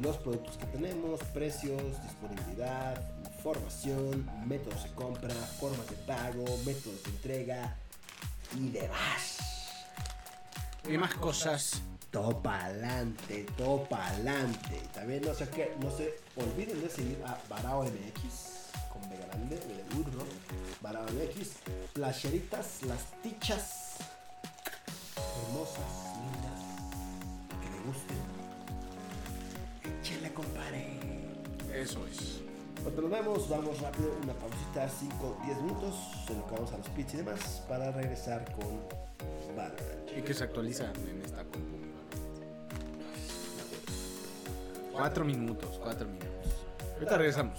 los productos que tenemos, precios, disponibilidad, información, métodos de compra, formas de pago, métodos de entrega y demás. Y más cosas. Todo pa'lante, todo pa'lante. Y También no se, que, no se olviden de seguir a Barao MX con B grande, de burro. Barao MX, playeritas, las tichas hermosas, lindas, que le gusten. Échale, compadre. Eso es. Cuando nos vemos, vamos rápido, una pausita, 5, 10 minutos, en lo vamos a los pits y demás, para regresar con Valorant. Y que se actualiza en esta compu. Cuatro minutos, cuatro minutos. Ahorita regresamos.